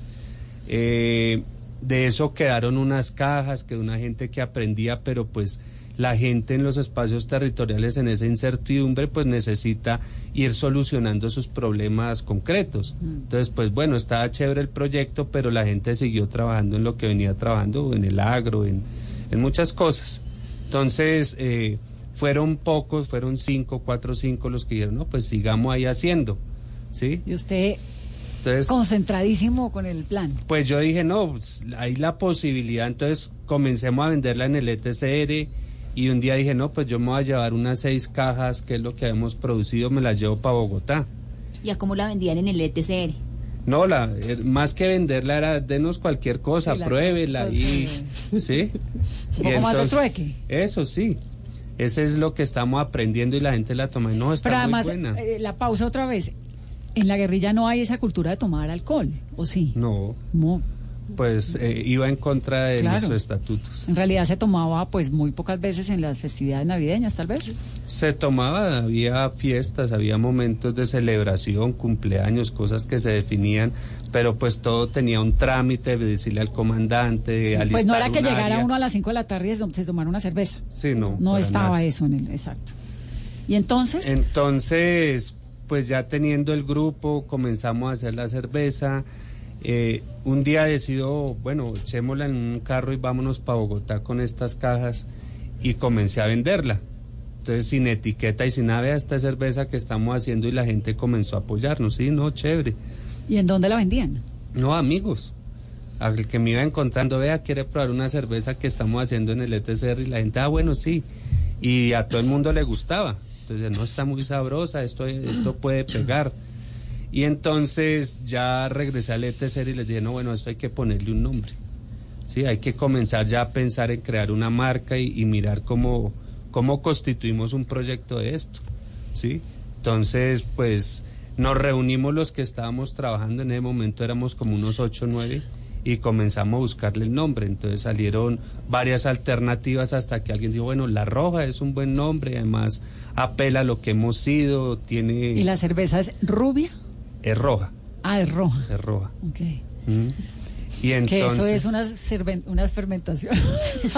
G: Eh, de eso quedaron unas cajas, que una gente que aprendía, pero pues la gente en los espacios territoriales en esa incertidumbre pues necesita ir solucionando sus problemas concretos. Entonces pues bueno, estaba chévere el proyecto, pero la gente siguió trabajando en lo que venía trabajando, en el agro, en, en muchas cosas. Entonces eh, fueron pocos, fueron cinco, cuatro, cinco los que dijeron, no, pues sigamos ahí haciendo. ¿Sí?
F: Y usted
G: Entonces,
F: concentradísimo con el plan.
G: pues yo dije, no, pues, hay la posibilidad, entonces comencemos a venderla en el ETCR y un día dije, no, pues yo me voy a llevar unas seis cajas, que es lo que hemos producido, me las llevo para Bogotá.
K: ¿Y a cómo la vendían en el ETCR?
G: No, la, eh, más que venderla era, denos cualquier cosa,
F: Sí, la-
G: pruébela
F: pues,
G: y... ¿Sí?
F: Un poco más de trueque.
G: Eso sí, ese es lo que estamos aprendiendo y la gente la toma, y no, está
F: Pero
G: muy buena.
F: eh, la pausa otra vez. En la guerrilla no hay esa cultura de tomar alcohol, ¿o sí?
G: No,
F: No.
G: pues eh, iba en contra de
F: Claro.
G: nuestros estatutos.
F: En realidad se tomaba pues muy pocas veces en las festividades navideñas, tal vez.
G: Se tomaba, había fiestas, había momentos de celebración, cumpleaños, cosas que se definían, pero pues todo tenía un trámite de decirle al comandante, de
F: pues
G: alistar
F: no era que llegara
G: área.
F: uno a las 5 de la tarde y se tomara una cerveza.
G: Sí, no.
F: No estaba
G: nada.
F: eso en el exacto. Y entonces,
G: Entonces, pues ya teniendo el grupo, comenzamos a hacer la cerveza. Eh, un día decido, bueno, echémosla en un carro y vámonos para Bogotá con estas cajas y comencé a venderla. Entonces, sin etiqueta y sin nada, esta cerveza que estamos haciendo y la gente comenzó a apoyarnos. Sí, no, chévere.
F: ¿y en dónde la vendían?
G: No, amigos. Al que me iba encontrando, vea, quiere probar una cerveza que estamos haciendo en el ETCR y la gente, ah, bueno, sí. Y a todo el mundo le gustaba. Entonces, no está muy sabrosa, esto, esto puede pegar. Y entonces ya regresé al ETCR y les dije, no, bueno, esto hay que ponerle un nombre. Sí, hay que comenzar ya a pensar en crear una marca y, y mirar cómo, cómo constituimos un proyecto de esto. ¿sí? Entonces, pues nos reunimos los que estábamos trabajando en ese momento, éramos como unos 8 o 9 y comenzamos a buscarle el nombre. Entonces salieron varias alternativas hasta que alguien dijo, bueno, La Roja es un buen nombre, además apela a lo que hemos sido, tiene...
F: ¿Y la cerveza es rubia?
G: Es roja,
F: Ah, es roja.
G: es roja.
F: Ok.
G: Mm. Y entonces...
F: Que eso es unas, unas fermentaciones.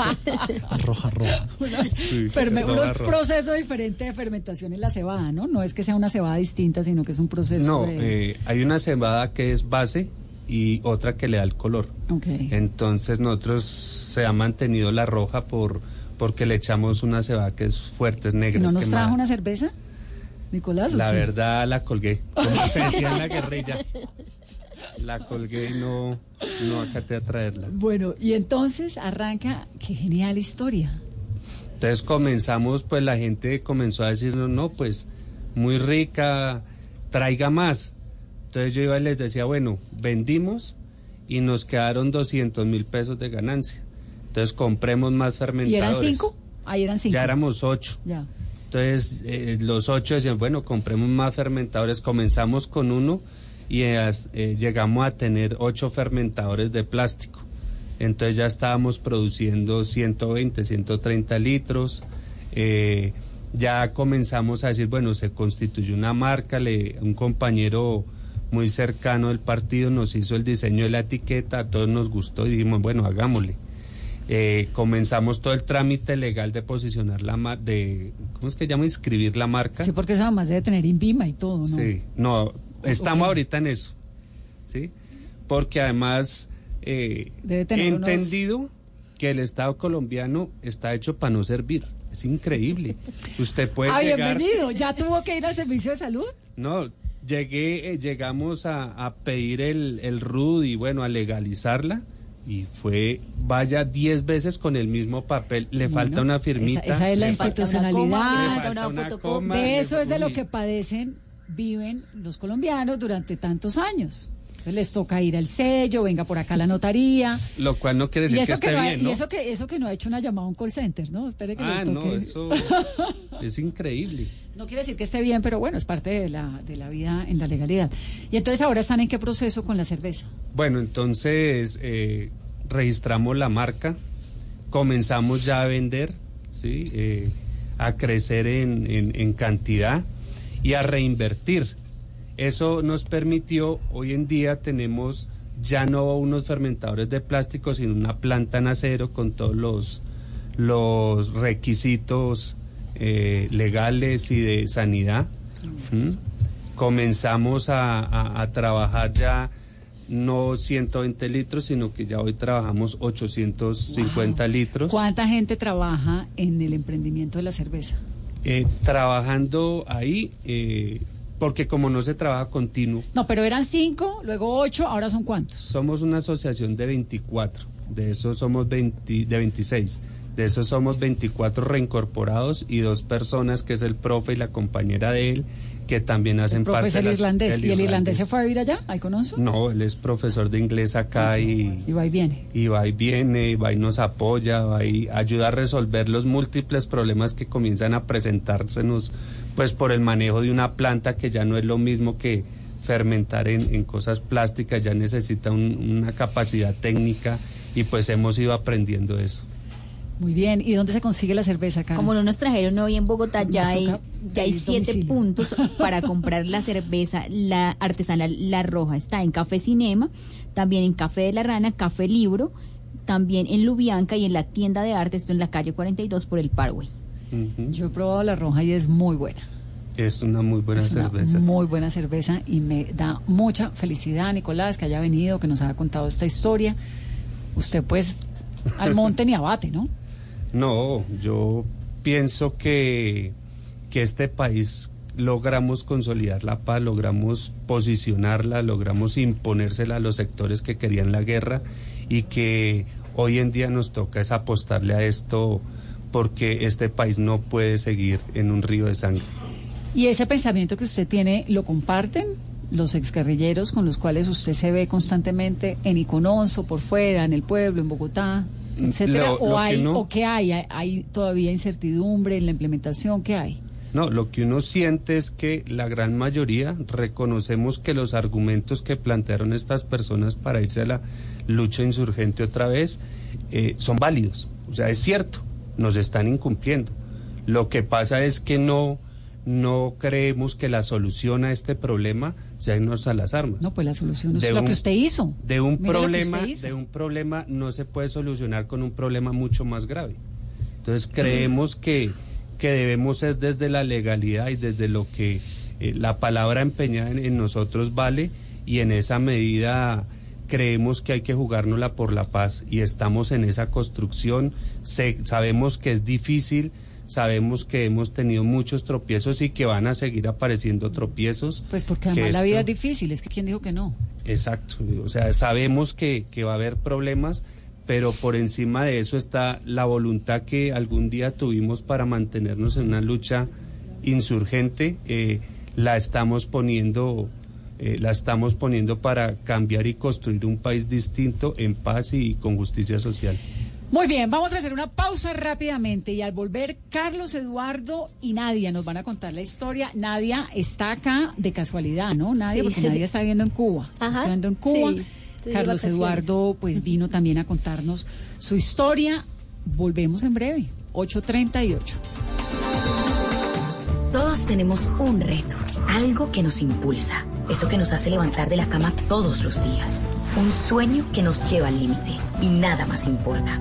H: Roja, roja.
F: unas
G: Sí,
F: ferme-
G: roja,
F: unos
G: roja.
F: procesos diferentes de fermentación en la cebada, ¿no? No es que sea una cebada distinta, sino que es un proceso
G: No,
F: de...
G: eh, hay una cebada que es base y otra que le da el color. Entonces nosotros se ha mantenido la roja por porque le echamos una cebada que es fuerte, es negra.
F: ¿No nos trajo una cerveza? Nicolás, ¿o
G: La
F: sí?
G: verdad la colgué, como se decía en la guerrilla. La colgué y no, no acaté a traerla.
F: Bueno, y entonces arranca, qué genial historia.
G: Entonces comenzamos, pues la gente comenzó a decirnos, no, pues muy rica, traiga más. Entonces yo iba y les decía, bueno, vendimos y nos quedaron 200 mil pesos de ganancia. Entonces compremos más
F: ¿Y
G: fermentadores.
F: eran cinco? Ahí eran cinco.
G: Ya éramos ocho.
F: Ya.
G: Entonces eh, los ocho decían, bueno, compremos más fermentadores. Comenzamos con uno y eh, eh, llegamos a tener ocho fermentadores de plástico. Entonces ya estábamos produciendo 120, 130 litros. eh, ya comenzamos a decir, bueno, se constituyó una marca, le, un compañero muy cercano del partido nos hizo el diseño de la etiqueta, a todos nos gustó y dijimos, bueno, hagámosle. Eh, comenzamos todo el trámite legal de posicionar la marca, de, ¿cómo es que llama? Inscribir la marca.
F: Sí, porque eso además debe tener INVIMA y todo, ¿no?
G: Sí, no, estamos ahorita en eso, ¿sí? Porque además eh,
F: Debe
G: he
F: tener unos-
G: entendido que el Estado colombiano está hecho para no servir. Es increíble. Usted puede
F: ah,
G: llegar...
F: bienvenido. ¿Ya tuvo que ir al servicio de salud?
G: No, llegué, eh, llegamos a, a pedir el, el RUD y bueno, a legalizarla. Y fue, vaya 10 veces con el mismo papel. Le
F: Bueno,
G: falta una firmita.
F: Esa, esa es la
G: le falta-
F: institucionalidad.
G: le falta una coma,
F: De
G: le-
F: eso es de lo que padecen, viven los colombianos durante tantos años. Entonces les toca ir al sello, venga por acá a la notaría.
G: Lo cual no quiere
F: Y
G: decir que esté
F: no ha-
G: bien,
F: y
G: ¿no?
F: eso que eso que no ha hecho una llamada a un call center, ¿no? Espere que
G: Ah, no, eso es increíble.
F: No quiere decir que esté bien, pero bueno, es parte de la, de la vida en la legalidad. Y entonces ahora están en qué proceso con la cerveza.
G: Bueno, entonces eh, registramos la marca, comenzamos ya a vender, ¿sí? Eh, a crecer en, en- en cantidad y a reinvertir. Eso nos permitió, hoy en día tenemos ya no unos fermentadores de plástico, sino una planta en acero con todos los, los requisitos eh, legales y de sanidad. ¿Mm? Comenzamos a, a- a trabajar ya no 120 litros, sino que ya hoy trabajamos 850 litros.
F: ¿Cuánta gente trabaja en el emprendimiento de la cerveza?
G: Eh, trabajando ahí, eh, porque como no se trabaja continuo,
F: No, pero eran cinco, luego ocho, ahora son cuántos.
G: somos una asociación de 24, de esos somos 20, de 26, de esos somos 24 reincorporados y dos personas, que es el profe y la compañera de él, que también hacen
F: El profe
G: parte
F: es el
G: de las-
F: irlandés. ¿Y el irlandés se fue a vivir allá? ¿Ahí conoce?
G: No, él es profesor de inglés acá y,
F: Y va y viene.
G: y va y viene, va y nos apoya, va y ayuda a resolver los múltiples problemas que comienzan a presentársenos, pues por el manejo de una planta que ya no es lo mismo que fermentar en, en cosas plásticas, ya necesita un- una capacidad técnica y pues hemos ido aprendiendo eso.
F: Muy bien. ¿Y dónde se consigue la cerveza acá?
K: Como no nos trajeron hoy en Bogotá, ya hay, ya hay siete
F: domicilio.
K: puntos para comprar la cerveza la artesanal La Roja. Está en Café Cinema, también en Café de la Rana, Café Libro, también en Lubianca y en la tienda de arte, esto en la calle 42 por el Parway.
G: Ujú.
F: Yo he probado la roja y es muy buena.
G: Es una muy buena
F: es una
G: cerveza.
F: muy buena cerveza y me da mucha felicidad, Nicolás, que haya venido, que nos haya contado esta historia. Usted pues al monte ni abate, ¿no?
G: No, yo pienso que, que este país logramos consolidar la paz, logramos posicionarla, logramos imponérsela a los sectores que querían la guerra y que hoy en día nos toca es apostarle a esto porque este país no puede seguir en un río de sangre.
F: Y ese pensamiento que usted tiene, ¿lo comparten los exguerrilleros con los cuales usted se ve constantemente en Iconoso, por fuera, en el pueblo, en Bogotá, etcétera?
G: Lo-
F: ¿O,
G: que
F: hay,
G: no-
F: ¿O qué hay? ¿Hay- ¿Hay todavía incertidumbre en la implementación? ¿Qué hay?
G: No, lo que uno siente es que la gran mayoría reconocemos que los argumentos que plantearon estas personas para irse a la lucha insurgente otra vez eh, son válidos. O sea, es cierto, nos están incumpliendo. Lo que pasa es que no, no creemos que la solución a este problema irnos a las armas.
F: No, pues la solución es
G: De
F: lo
G: un-
F: que usted hizo.
G: De un problema, de un problema no se puede solucionar con un problema mucho más grave. Entonces creemos que, que debemos es desde la legalidad y desde lo que eh, la palabra empeñada en, en nosotros vale y en esa medida creemos que hay que jugárnosla por la paz y estamos en esa construcción. Se- sabemos que es difícil, sabemos que hemos tenido muchos tropiezos y que van a seguir apareciendo tropiezos.
F: Pues porque
G: que
F: además la vida es difícil, es que ¿quién dijo que no?
G: Exacto, o sea, sabemos que, que va a haber problemas, pero por encima de eso está la voluntad que algún día tuvimos para mantenernos en una lucha insurgente, eh, la estamos poniendo, eh, la estamos poniendo para cambiar y construir un país distinto en paz y con justicia social.
F: Muy bien, vamos a hacer una pausa rápidamente y al volver Carlos Eduardo y Nadia nos van a contar la historia. Nadia está acá de casualidad, ¿no? Nadia,
I: Sí.
F: porque Nadia está viviendo en Cuba. Está
I: Ajá,
F: estudiando en Cuba.
I: sí,
F: Carlos. Eduardo pues vino también a contarnos su historia. Volvemos en breve, 8.38.
L: Todos tenemos un reto, algo que nos impulsa, eso que nos hace levantar de la cama todos los días, un sueño que nos lleva al límite y nada más importa.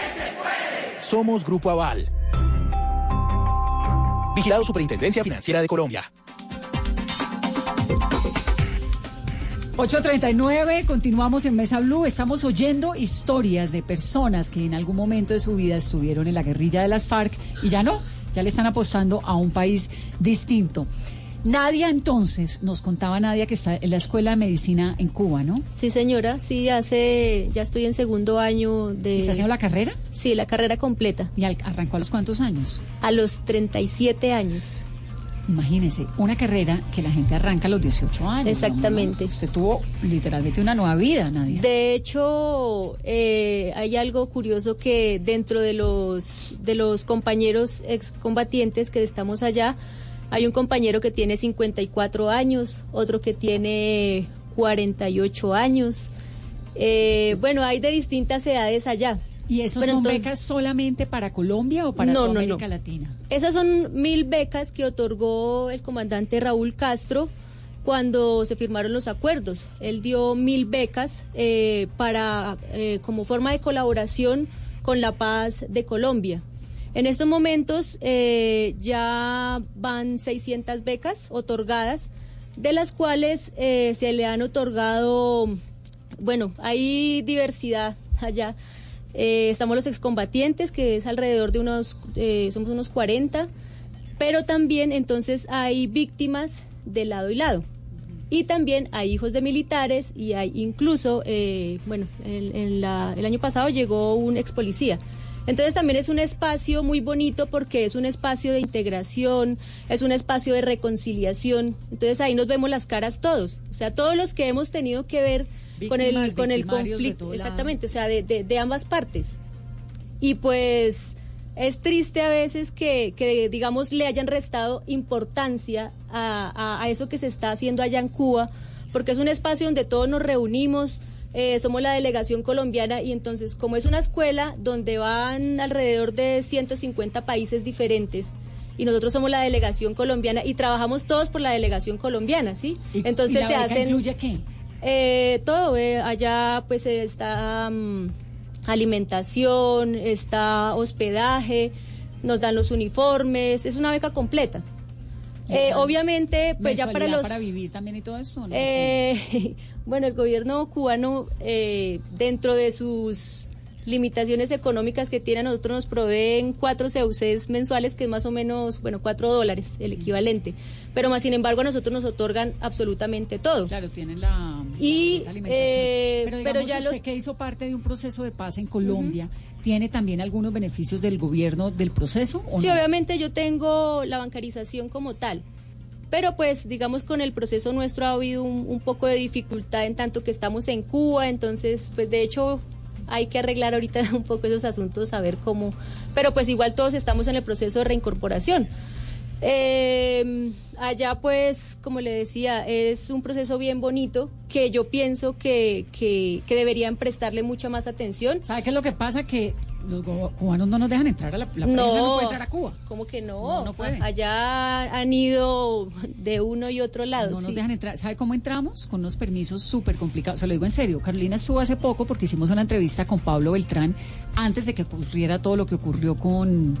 M: Somos Grupo Aval. Vigilado Superintendencia Financiera de Colombia.
F: 8.39, continuamos en Mesa Blue. Estamos oyendo historias de personas que en algún momento de su vida estuvieron en la guerrilla de las FARC y ya no, ya le están apostando a un país distinto. Nadia entonces, nos contaba Nadia que está en la Escuela de Medicina en Cuba, ¿no?
I: Sí, señora, sí, hace, ya estoy en segundo año de...
F: ¿Está haciendo la carrera?
I: Sí, la carrera completa.
F: ¿Y al- arrancó a los cuántos años?
I: A los 37 años.
F: Imagínese, una carrera que la gente arranca a los 18 años. ¿no?
I: Exactamente.
F: Usted tuvo literalmente una nueva vida, Nadia.
I: De hecho, eh, hay algo curioso que dentro de los, de los compañeros excombatientes que estamos allá, hay un compañero que tiene 54 años, otro que tiene 48 años. Eh, bueno, hay de distintas edades allá.
F: ¿Y esos
I: Pero
F: son
I: entonces-
F: becas solamente para Colombia o para
I: No,
F: toda
I: no,
F: América
I: no.
F: Latina?
I: Esas son mil becas que otorgó el comandante Raúl Castro cuando se firmaron los acuerdos. Él dio mil becas eh, para eh, como forma de colaboración con la paz de Colombia. En estos momentos eh, ya van 600 becas otorgadas, de las cuales eh, se le han otorgado, bueno, hay diversidad allá. Eh, estamos los excombatientes, que es alrededor de unos, eh, somos unos 40, pero también entonces hay víctimas de lado y lado. Y también hay hijos de militares y hay incluso, eh, bueno, en- en la- el año pasado llegó un ex policía. Entonces también es un espacio muy bonito porque es un espacio de integración, es un espacio de reconciliación. Entonces ahí nos vemos las caras todos, o sea, todos los que hemos tenido que ver con el con el conflicto, exactamente, o sea, de, de- de ambas partes. Y pues es triste a veces que, que, digamos, le hayan restado importancia a, a- a eso que se está haciendo allá en Cuba, porque es un espacio donde todos nos reunimos, eh, somos la delegación colombiana y entonces como es una escuela donde van alrededor de 150 países diferentes, y nosotros somos la delegación colombiana y trabajamos todos por la delegación colombiana, ¿sí?
F: ¿Y-
I: Entonces
F: y la
I: se
F: beca
I: hacen
F: incluye qué?
I: eh, todo, eh, allá pues está mm, alimentación, está hospedaje, nos dan los uniformes, es una beca completa. Eh, obviamente, pues ya para los...
F: para vivir también y todo eso, ¿no?
I: Eh, bueno, el gobierno cubano, eh, dentro de sus limitaciones económicas que tiene, a nosotros nos proveen cuatro CUCs mensuales, que es más o menos, bueno, cuatro dólares, el equivalente. Pero más sin embargo, a nosotros nos otorgan absolutamente todo.
F: Claro, tienen la,
I: Y,
F: la alimentación.
I: eh,
F: pero,
I: pero
F: digamos,
I: ya
F: usted
I: los-
F: que hizo parte de un proceso de paz en Colombia, ¿tiene también algunos beneficios del gobierno del proceso? ¿o
I: Sí,
F: no?
I: obviamente yo tengo la bancarización como tal, pero pues digamos con el proceso nuestro ha habido un, un poco de dificultad en tanto que estamos en Cuba, entonces pues de hecho hay que arreglar ahorita un poco esos asuntos, a ver cómo, pero pues igual todos estamos en el proceso de reincorporación. Eh, allá pues, como le decía, es un proceso bien bonito que yo pienso que, que, que deberían prestarle mucha más atención.
F: ¿Sabe qué es lo que pasa? Que los cubanos no nos dejan entrar a la, la prensa, no puede entrar a Cuba.
I: ¿Cómo que no?
F: No, no puede.
I: Allá han ido de uno y otro lado.
F: No nos dejan entrar. ¿Sabe cómo entramos? Con unos permisos súper complicados. Se lo digo en serio. Carolina estuvo hace poco porque hicimos una entrevista con Pablo Beltrán antes de que ocurriera todo lo que ocurrió con,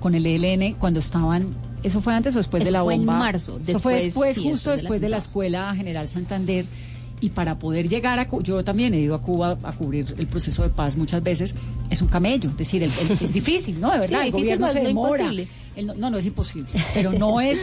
F: con el ELN cuando estaban. ¿Eso fue antes o después de
K: Eso
F: la
K: fue en
F: bomba?
K: marzo,
F: Eso fue
K: después,
F: después,
K: sí,
F: justo
K: después
F: después de la. Escuela General Santander. Y para poder llegar a Cuba, yo también he ido a Cuba a cubrir el proceso de paz muchas veces, es un camello, es decir, el- el- es difícil, ¿no? De verdad,
I: Sí,
F: el gobierno
I: mas
F: se
I: no
F: demora. El no, no, no es imposible, pero no es,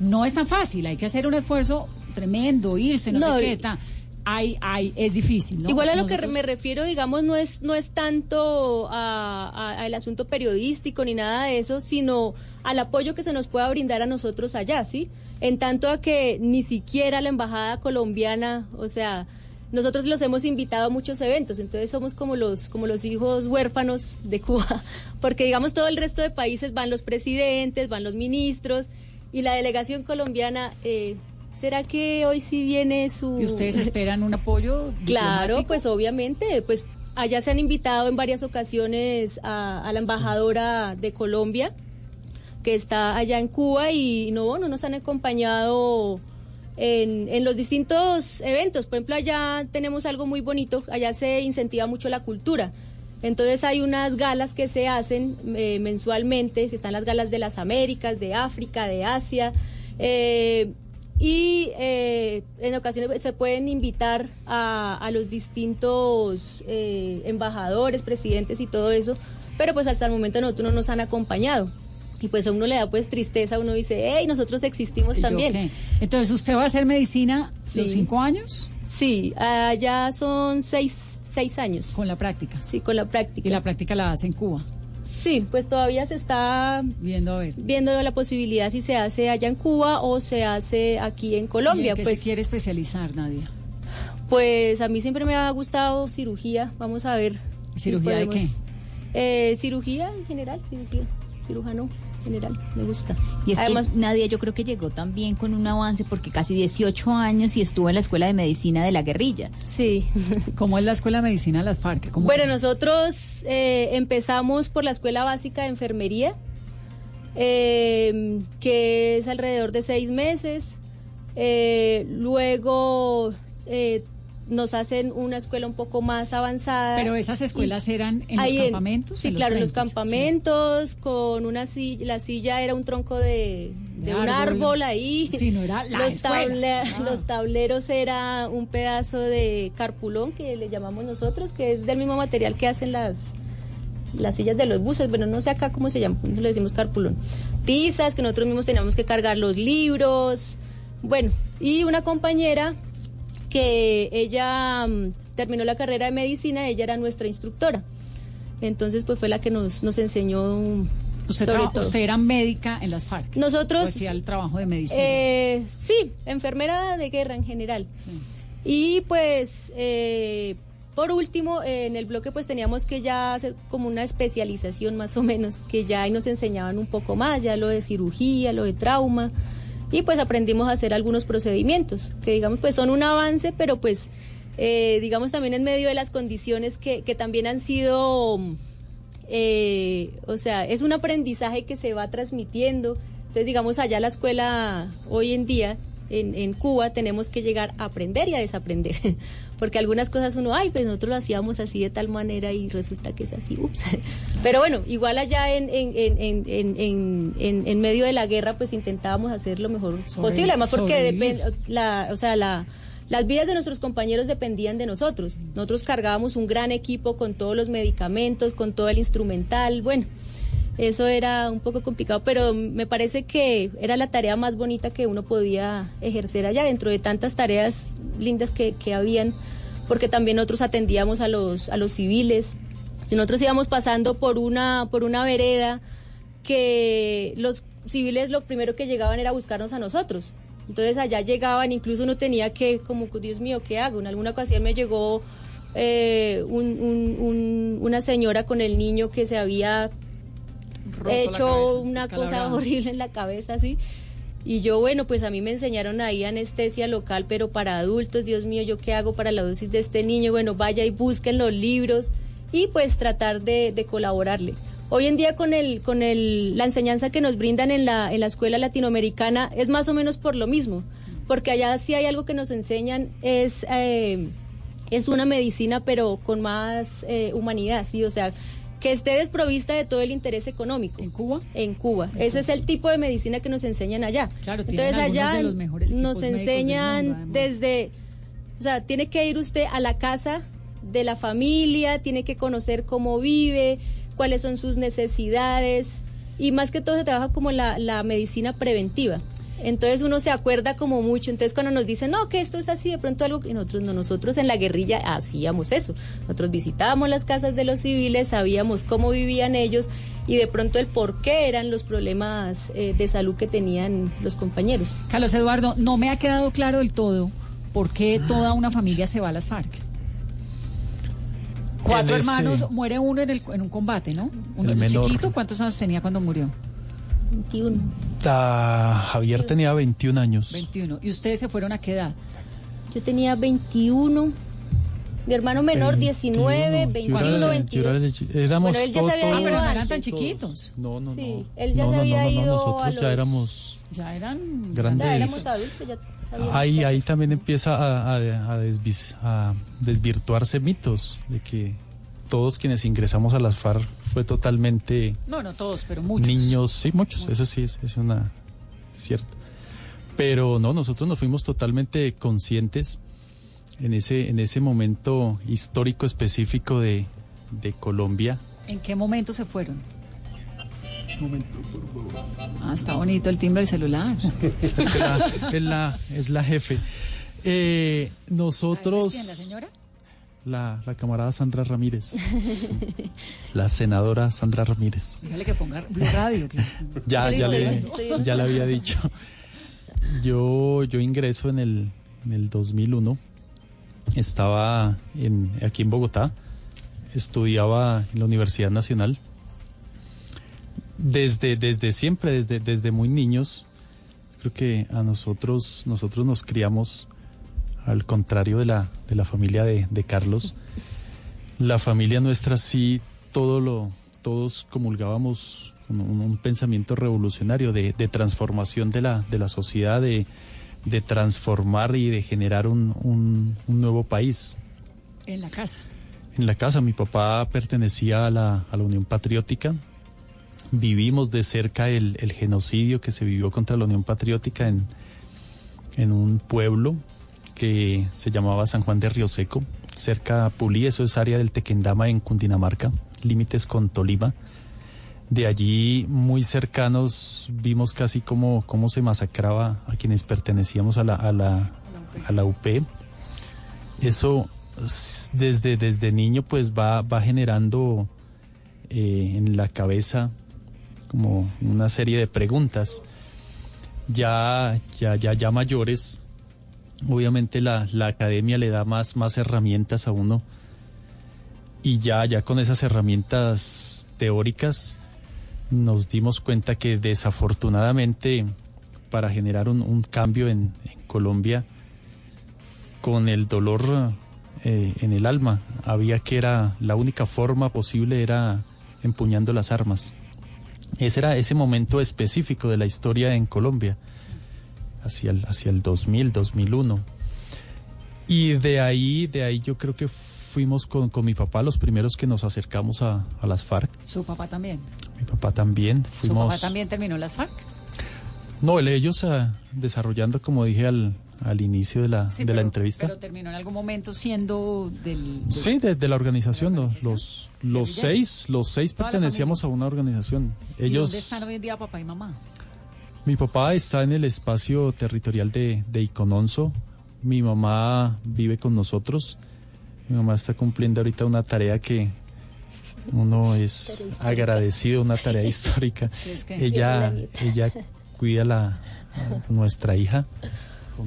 F: no es tan fácil, hay que hacer un esfuerzo tremendo, irse, no,
I: No,
F: sé qué, ta. Hay, hay, es difícil, ¿no?
I: Igual a lo que me refiero, digamos, no es, no es tanto a- a- al asunto periodístico ni nada de eso, sino al apoyo que se nos pueda brindar a nosotros allá, ¿sí? En tanto a que ni siquiera la embajada colombiana, o sea, nosotros los hemos invitado a muchos eventos, entonces somos como los, como los hijos huérfanos de Cuba, porque digamos todo el resto de países van los presidentes, van los ministros, y la delegación colombiana, eh, ¿será que hoy sí viene su...
F: ¿Y ustedes esperan un apoyo?
I: Claro, pues obviamente, pues allá se han invitado en varias ocasiones a, a la embajadora de Colombia, que está allá en Cuba, y no, no nos han acompañado en, en los distintos eventos. Por ejemplo, allá tenemos algo muy bonito, allá se incentiva mucho la cultura. Entonces hay unas galas que se hacen eh, mensualmente, que están las galas de las Américas, de África, de Asia. eh, y eh, en ocasiones se pueden invitar a, a los distintos eh, embajadores, presidentes y todo eso, pero pues hasta el momento nosotros no nos han acompañado. Y pues a uno le da pues tristeza, uno dice, hey, nosotros existimos
F: ¿Y yo
I: también.
F: Entonces, ¿usted va a hacer medicina los cinco años?
I: Sí, allá son seis, seis años.
F: Con la práctica.
I: Sí, con la práctica.
F: Y la práctica la hace en Cuba.
I: Sí, pues todavía se está
F: viendo a ver.
I: viendo la posibilidad si se hace allá en Cuba o se hace aquí en
F: ¿Y
I: Colombia.
F: en qué
I: pues
F: se quiere especializar, Nadia?
I: Pues a mí siempre me ha gustado cirugía. Vamos a ver. si
F: ¿Cirugía de
I: podemos- Eh, cirugía en general, cirugía, cirujano general, me gusta.
K: Y es
I: Además,
K: que Nadia yo creo que llegó también con un avance porque casi 18 años y estuvo en la Escuela de Medicina de la Guerrilla.
I: Sí.
F: ¿Cómo es la Escuela de Medicina de las FARC? ¿Cómo
I: bueno,
F: es?
I: nosotros eh, empezamos por la Escuela Básica de Enfermería, eh, que es alrededor de seis meses. Eh, luego eh, nos hacen una escuela un poco más avanzada.
F: Pero esas escuelas eran en los campamentos,
I: Sí,
F: en los
I: claro, en los campamentos, con una silla, la silla era un tronco de, un
F: árbol.
I: árbol ahí.
F: Sí, no era la
I: los.
F: Ah.
I: los tableros era un pedazo de carpulón que le llamamos nosotros, que es del mismo material que hacen las las sillas de los buses, bueno, no sé acá cómo se llama, le decimos carpulón. Tizas, que nosotros mismos teníamos que cargar los libros. Bueno, y una compañera que ella mm, terminó la carrera de medicina, ella era nuestra instructora. Entonces, pues fue la que nos, nos enseñó mm,
F: Usted,
I: sobre todo.
F: usted era médica en las FARC.
I: Nosotros-
F: ¿O hacía el trabajo de medicina.
I: Eh, sí, enfermera de guerra en general. Y pues, eh, por último, eh, en el bloque pues teníamos que ya hacer como una especialización más o menos, que ya ahí nos enseñaban un poco más, ya lo de cirugía, lo de trauma. Y pues aprendimos a hacer algunos procedimientos, que digamos pues son un avance, pero pues eh, digamos también en medio de las condiciones que, que también han sido eh, o sea, es un aprendizaje que se va transmitiendo. Entonces, digamos, allá la escuela hoy en día, en, en Cuba, tenemos que llegar a aprender y a desaprender. Porque algunas cosas uno, ay, pues nosotros lo hacíamos así de tal manera y resulta que es así, ups. Pero bueno, igual allá en, en, en, en, en, en- en- en medio de la guerra, pues intentábamos hacer lo mejor
F: Sobre-
I: posible. Además, porque la, o sea, la, las vidas de nuestros compañeros dependían de nosotros. Nosotros cargábamos un gran equipo con todos los medicamentos, con todo el instrumental. Bueno, eso era un poco complicado, pero me parece que era la tarea más bonita que uno podía ejercer allá, dentro de tantas tareas lindas que, que habían, porque también nosotros atendíamos a los, a los civiles. Si nosotros íbamos pasando por una, por una vereda, que los civiles lo primero que llegaban era buscarnos a nosotros. Entonces allá llegaban, incluso uno tenía que, como, Dios mío, ¿qué hago? En alguna ocasión me llegó eh, un- un- un- una señora con el niño que se había
F: La
I: hecho una cosa horrible en la cabeza, así. Y yo, bueno, pues a mí me enseñaron ahí anestesia local, pero para adultos, Dios mío, ¿yo qué hago para la dosis de este niño? Bueno, vaya y busquen los libros y pues tratar de, de colaborarle. Hoy en día con el, con el, la enseñanza que nos brindan en la, en la escuela latinoamericana es más o menos por lo mismo, porque allá sí hay algo que nos enseñan, es, eh, es una medicina pero con más eh, humanidad, sí, o sea, que esté desprovista de todo el interés económico. ¿En
F: Cuba?
I: En Cuba. Ese es el tipo de medicina que nos enseñan allá.
F: Claro,
I: Entonces allá
F: de los mejores
I: nos enseñan
F: mundo,
I: desde, o sea, tiene que ir usted a la casa de la familia, tiene que conocer cómo vive, cuáles son sus necesidades y más que todo se trabaja como la, la medicina preventiva. Entonces uno se acuerda como mucho. Entonces cuando nos dicen, no, que esto es así, de pronto algo que nosotros no, nosotros en la guerrilla hacíamos eso. Nosotros visitábamos las casas de los civiles, sabíamos cómo vivían ellos y de pronto el por qué eran los problemas eh, de salud que tenían los compañeros.
F: Carlos Eduardo, no me ha quedado claro del todo por qué toda una familia se va a las FARC. Cuatro hermanos, muere uno en, el, en un combate, ¿no? Uno,
H: El
F: el
H: menor.
F: chiquito, ¿cuántos años tenía cuando murió?
I: 21.
H: Ah, Javier tenía 21 años.
F: 21. ¿Y ustedes se fueron a qué edad?
I: Yo tenía 21. Mi hermano menor 19, 21,
H: Yo era- yo
I: 22.
H: era de chi- éramos
I: bueno, él ya se había
H: todos-
I: ido
F: Ah, eran tan chiquitos.
H: No, no,
I: Sí,
H: no.
I: él ya
H: no,
I: se había
H: no, no,
I: ido a
H: nosotros ya
I: los-
H: éramos
F: Ya eran
H: Grandes.
I: Ya éramos adultos, ya.
H: Ahí, ahí también empieza a, a- a desvis- a desvirtuarse mitos de que todos quienes ingresamos a las FARC fue totalmente
F: No, no todos, pero muchos.
H: niños, sí, muchos, eso sí es, es una cierto. Pero no, nosotros nos fuimos totalmente conscientes en ese, en ese momento histórico específico de, de Colombia.
F: ¿En qué momento se fueron? Ah, está bonito el timbre del celular.
H: Es la, es la, es la jefe. Eh, nosotros...
F: ¿Quién, la señora?
H: La, la camarada Sandra Ramírez. La senadora Sandra Ramírez.
F: Dígale que ponga Blue Radio. que-
H: Ya,
F: le
H: ya le había dicho. Yo, yo ingreso en el, en el 2001. Estaba en, aquí en Bogotá. Estudiaba en la Universidad Nacional. Desde, desde siempre, desde, desde muy niños, creo que a nosotros, nosotros nos criamos al contrario de la, de la familia de, de Carlos. La familia nuestra sí, todo lo, todos comulgábamos un pensamiento revolucionario de, de transformación de la, de la sociedad, de, de transformar y de generar un, un- un nuevo país.
F: En la casa.
H: En la casa, mi papá pertenecía a la, a la Unión Patriótica. Vivimos de cerca el, el genocidio que se vivió contra la Unión Patriótica en, en un pueblo que se llamaba San Juan de Río Seco, cerca a Pulí, eso es área del Tequendama en Cundinamarca, límites con Tolima. De allí, muy cercanos, vimos casi cómo, cómo se masacraba a quienes pertenecíamos a la, a la, a la UP. Eso desde, desde niño pues va, va generando eh, en la cabeza como una serie de preguntas. Ya, ya, ya, ya mayores, obviamente la, la academia le da más, más herramientas a uno. Y ya, ya con esas herramientas teóricas nos dimos cuenta que desafortunadamente para generar un, un cambio en, Colombia con el dolor eh, en el alma había que era la única forma posible era empuñando las armas. Ese era ese momento específico de la historia en Colombia hacia el, hacia el 2000 2001 y de ahí de ahí yo creo que fuimos con, con mi papá los primeros que nos acercamos a, a las FARC
F: Su papá también.
H: mi papá también
F: Su
H: fuimos
F: papá también terminó las FARC.
H: no el- ellos ah, desarrollando como dije al, al inicio de la
F: Sí,
H: de la entrevista
F: Pero terminó en algún momento siendo del. del-
H: Sí, de, de la organización, los, los, los seis, los seis pertenecíamos a una organización.
F: ¿Y
H: Ellos,
F: dónde están hoy en día papá y mamá?
H: Mi papá está en el espacio territorial de, de Icononso, mi mamá vive con nosotros, mi mamá está cumpliendo ahorita una tarea que uno es agradecido, una tarea histórica.
F: Sí, es que-
H: Ella, ella cuida la, a nuestra hija con,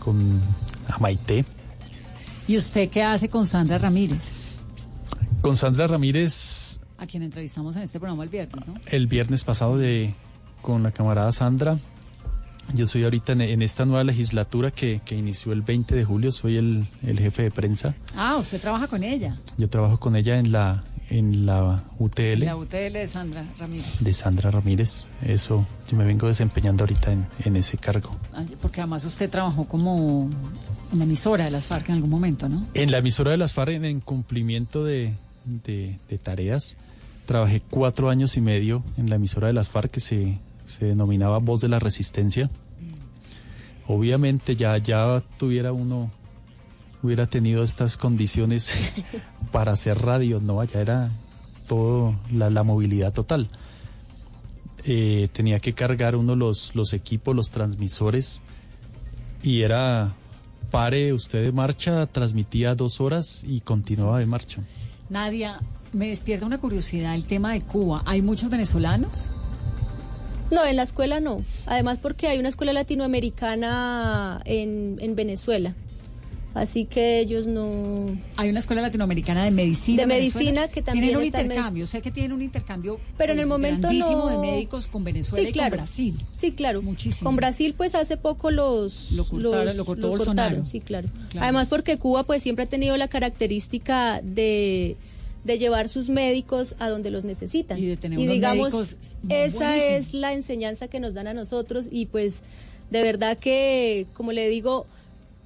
H: con a Maite.
F: ¿Y usted qué hace con Sandra Ramírez?
H: Con Sandra Ramírez
F: A quien entrevistamos en este programa el viernes, ¿no?
H: el viernes pasado de con la camarada Sandra. Yo soy ahorita en, en esta nueva legislatura que, que inició el 20 de julio, soy el, el jefe de prensa.
F: Ah, usted trabaja con ella.
H: Yo trabajo con ella en la en la UTL
F: La UTL de Sandra Ramírez.
H: de Sandra Ramírez. Eso, yo me vengo desempeñando ahorita en, en ese cargo.
F: Ah, Porque además usted trabajó como en la emisora de las FARC en algún momento, ¿no?
H: En la emisora de las FARC, en, en cumplimiento de, de- de tareas, trabajé cuatro años y medio en la emisora de las FARC que se, se denominaba Voz de la Resistencia. Obviamente ya, ya tuviera uno, hubiera tenido estas condiciones para hacer radio, ¿no? Allá era todo la, la movilidad total. eh, tenía que cargar uno los, los equipos, los transmisores, y era pare usted de marcha, transmitía dos horas y continuaba de marcha.
F: Nadia, me despierta una curiosidad el tema de Cuba. ¿Hay muchos venezolanos?
I: No, en la escuela no. Además porque hay una escuela latinoamericana en, en Venezuela. Así que ellos no...
F: Hay una escuela latinoamericana de medicina.
I: De
F: Venezuela.
I: medicina que también
F: Tienen un intercambio, sé que tienen un intercambio
I: Pero en el
F: pues,
I: momento
F: grandísimo
I: no-
F: de médicos con Venezuela
I: Sí,
F: y
I: claro.
F: con Brasil.
I: Sí, claro.
F: Muchísimo.
I: Con Brasil, pues hace poco los
F: Lo cortaron-
I: los-
F: lo cortó Bolsonaro.
I: cortaron, sí, claro.
F: Claro.
I: Además, porque Cuba, pues siempre ha tenido la característica de de llevar sus médicos a donde los necesitan.
F: Y de tener unos
I: digamos, esa
F: buenísimos.
I: es la enseñanza que nos dan a nosotros y pues de verdad que, como le digo,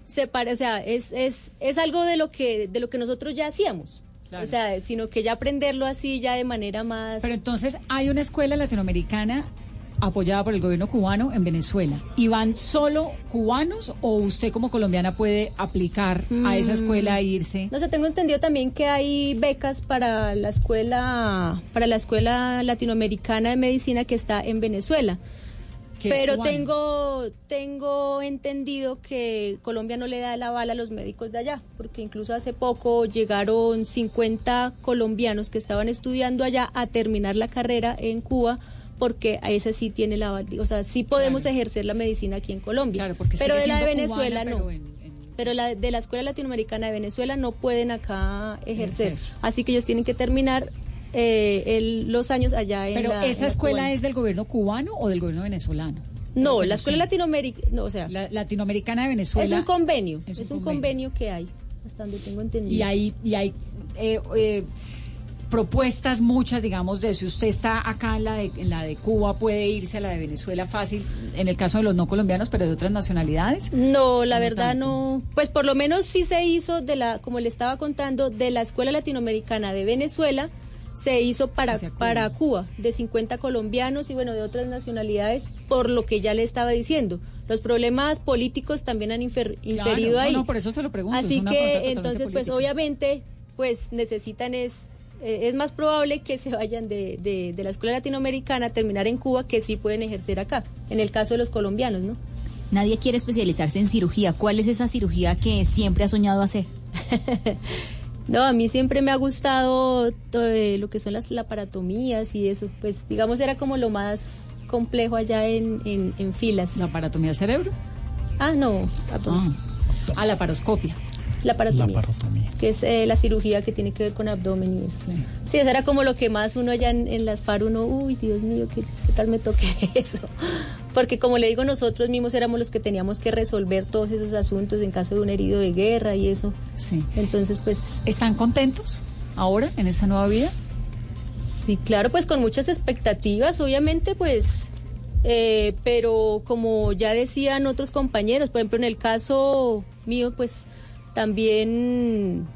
I: se pare- o sea, es, es, es algo de lo que de lo que nosotros ya hacíamos.
F: Claro.
I: O sea, sino que ya aprenderlo así ya de manera más
F: Pero entonces hay una escuela latinoamericana apoyada por el gobierno cubano en Venezuela. ¿Y van solo cubanos o usted como colombiana puede aplicar a esa escuela e irse?
I: No sé, tengo entendido también que hay becas para la escuela para la escuela latinoamericana de medicina que está en Venezuela. Pero tengo tengo entendido que Colombia no le da el aval a los médicos de allá, porque incluso hace poco llegaron 50 colombianos que estaban estudiando allá a terminar la carrera en Cuba porque a ese sí tiene aval, o sea, sí podemos ejercer la medicina aquí en Colombia.
F: porque
I: pero de la de Venezuela
F: cubana,
I: no.
F: pero en-
I: Pero la de la Escuela Latinoamericana de Venezuela no pueden acá ejercer. Así que ellos tienen que terminar eh, el- los años allá en
F: Pero
I: la- en
F: esa
I: la
F: escuela
I: cubana.
F: es del gobierno cubano o del gobierno venezolano?
I: No, la
F: sé.
I: Escuela Latinoamericana, no, o sea,
F: La- latinoamericana de Venezuela.
I: es un convenio,
F: Es un convenio.
I: convenio. que hay, hasta donde tengo entendido.
F: Y hay, y hay eh, eh, propuestas muchas, digamos, de si usted está acá en la, de, en la de Cuba, puede irse a la de Venezuela fácil, en el caso de los no colombianos, pero de otras nacionalidades.
I: No, la
F: No
I: verdad
F: tanto.
I: no. Pues por lo menos sí se hizo de la, como le estaba contando, de la Escuela Latinoamericana de Venezuela, se hizo para
F: Cuba.
I: para Cuba, de 50 colombianos y bueno, de otras nacionalidades, por lo que ya le estaba diciendo. Los problemas políticos también han infer- inferido
F: no,
I: ahí.
F: no, por eso se lo pregunto,
I: Así que entonces, pues
F: política.
I: obviamente, pues necesitan es eh, es más probable que se vayan de, de, de la escuela latinoamericana a terminar en Cuba que sí pueden ejercer acá, en el caso de los colombianos, ¿no?
K: Nadie quiere especializarse en cirugía. ¿Cuál es esa cirugía que siempre ha soñado hacer?
I: No, a mí siempre me ha gustado todo, eh, lo que son las laparatomías y eso. Pues digamos era como lo más complejo allá en, en, en filas.
F: ¿La paratomía cerebro?
I: Ah, no.
F: Ah, a la paroscopia.
I: La paratomía.
H: Laparotomía.
I: Que es eh, la cirugía que tiene que ver con abdomen y eso.
F: Sí.
I: Sí, eso era como lo que más uno allá en, en las FAR, uno, uy, Dios mío, ¿qué, qué tal me toque eso? Porque como le digo, nosotros mismos éramos los que teníamos que resolver todos esos asuntos en caso de un herido de guerra y eso.
F: Sí.
I: Entonces, pues
F: ¿Están contentos ahora en esa nueva vida?
I: Sí, claro, pues con muchas expectativas, obviamente, pues, eh, pero como ya decían otros compañeros, por ejemplo, en el caso mío, pues también,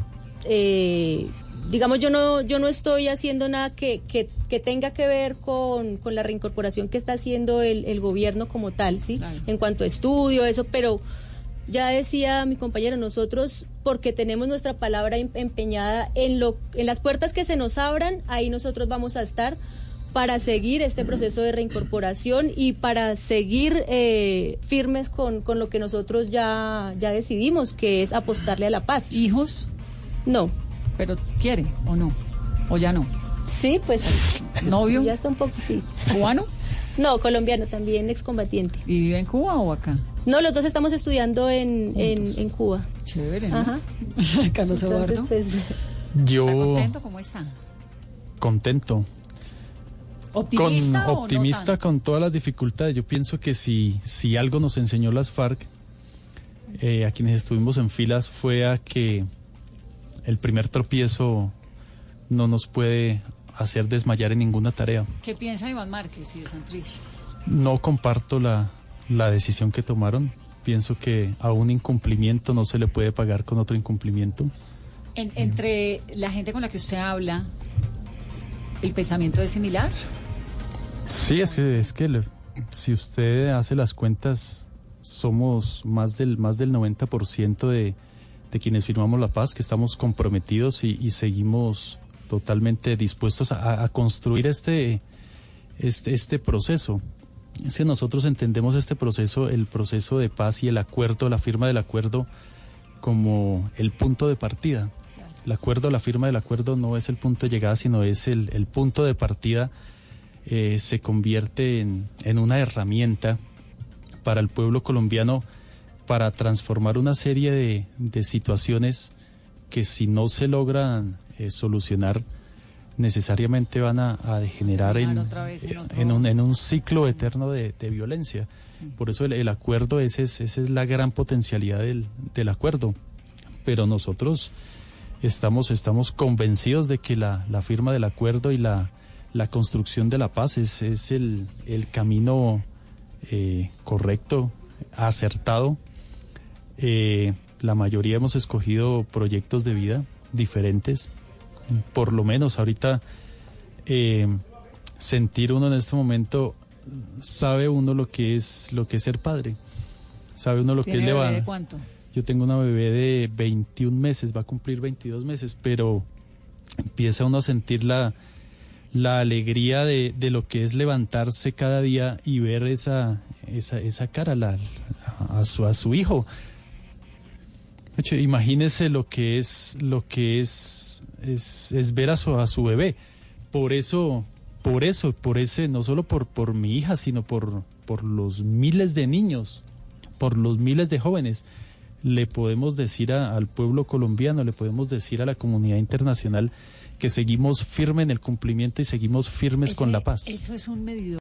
I: eh, digamos, yo no, yo no estoy haciendo nada que, que, que tenga que ver con, con la reincorporación que está haciendo el, el gobierno como tal, ¿sí?
F: Claro.
I: En cuanto a estudio, eso, pero ya decía mi compañero, nosotros, porque tenemos nuestra palabra em- empeñada en, lo, en las puertas que se nos abran, ahí nosotros vamos a estar para seguir este proceso de reincorporación y para seguir eh, firmes con, con lo que nosotros ya, ya decidimos, que es apostarle a la paz.
F: ¿Hijos?
I: No.
F: ¿Pero quiere o no? ¿O ya no?
I: Sí, pues.
F: ¿Novio?
I: Ya está un poco, sí.
F: ¿Cubano?
I: No, colombiano también, excombatiente.
F: ¿Y vive en Cuba o acá?
I: No, los dos estamos estudiando en, en, en Cuba.
F: Chévere, ¿no?
I: Ajá.
F: Carlos
I: Entonces,
F: Eduardo.
I: pues,
H: Yo
F: ¿Está contento? ¿Cómo está?
H: contento.
F: ¿Optimista
H: con,
F: o no
H: optimista
F: tanto?
H: con todas las dificultades. Yo pienso que si, si algo nos enseñó las FARC, eh, a quienes estuvimos en filas, fue a que el primer tropiezo no nos puede hacer desmayar en ninguna tarea.
F: ¿Qué piensa Iván Márquez y de Santrich?
H: No comparto la, la decisión que tomaron. Pienso que a un incumplimiento no se le puede pagar con otro incumplimiento.
F: En- entre la gente con la que usted habla, ¿el pensamiento es similar?
H: Sí, es que, es que le- si usted hace las cuentas, somos más del, más del 90% de, de quienes firmamos la paz, que estamos comprometidos y, y seguimos totalmente dispuestos a, a construir este, este, este proceso. Es que nosotros entendemos este proceso, el proceso de paz y el acuerdo, la firma del acuerdo, como el punto de partida. El acuerdo, la firma del acuerdo no es el punto de llegada, sino es el, el punto de partida. Eh, se convierte en, en una herramienta para el pueblo colombiano para transformar una serie de, de situaciones que si no se logran eh, solucionar necesariamente van a, a degenerar en,
F: en
H: eh,
F: otro-
H: en un, en un ciclo eterno de, de violencia. Por eso el, el acuerdo, ese es, esa es la gran potencialidad del, del acuerdo. Pero nosotros estamos, estamos convencidos de que la, la firma del acuerdo y la, la construcción de la paz es, es el, el camino eh, correcto, acertado. Eh, la mayoría hemos escogido proyectos de vida diferentes. Por lo menos ahorita eh, sentir uno en este momento sabe uno lo que es lo que es ser padre. Sabe uno lo que es
F: ¿Tiene bebé de
H: levantar.
F: cuánto?
H: Yo tengo una bebé de 21 meses, va a cumplir 22 meses, pero empieza uno a sentir la, la alegría de, de lo que es levantarse cada día y ver esa, esa, esa cara a, su, a su hijo. Imagínese lo que es, lo que es, es, es ver a su, a su bebé. Por eso, por eso, por ese, no solo por, por mi hija, sino por, por los miles de niños, por los miles de jóvenes le podemos decir a- al pueblo colombiano, le podemos decir a la comunidad internacional que seguimos firme en el cumplimiento y seguimos firmes con la paz.
F: Eso es un medidor.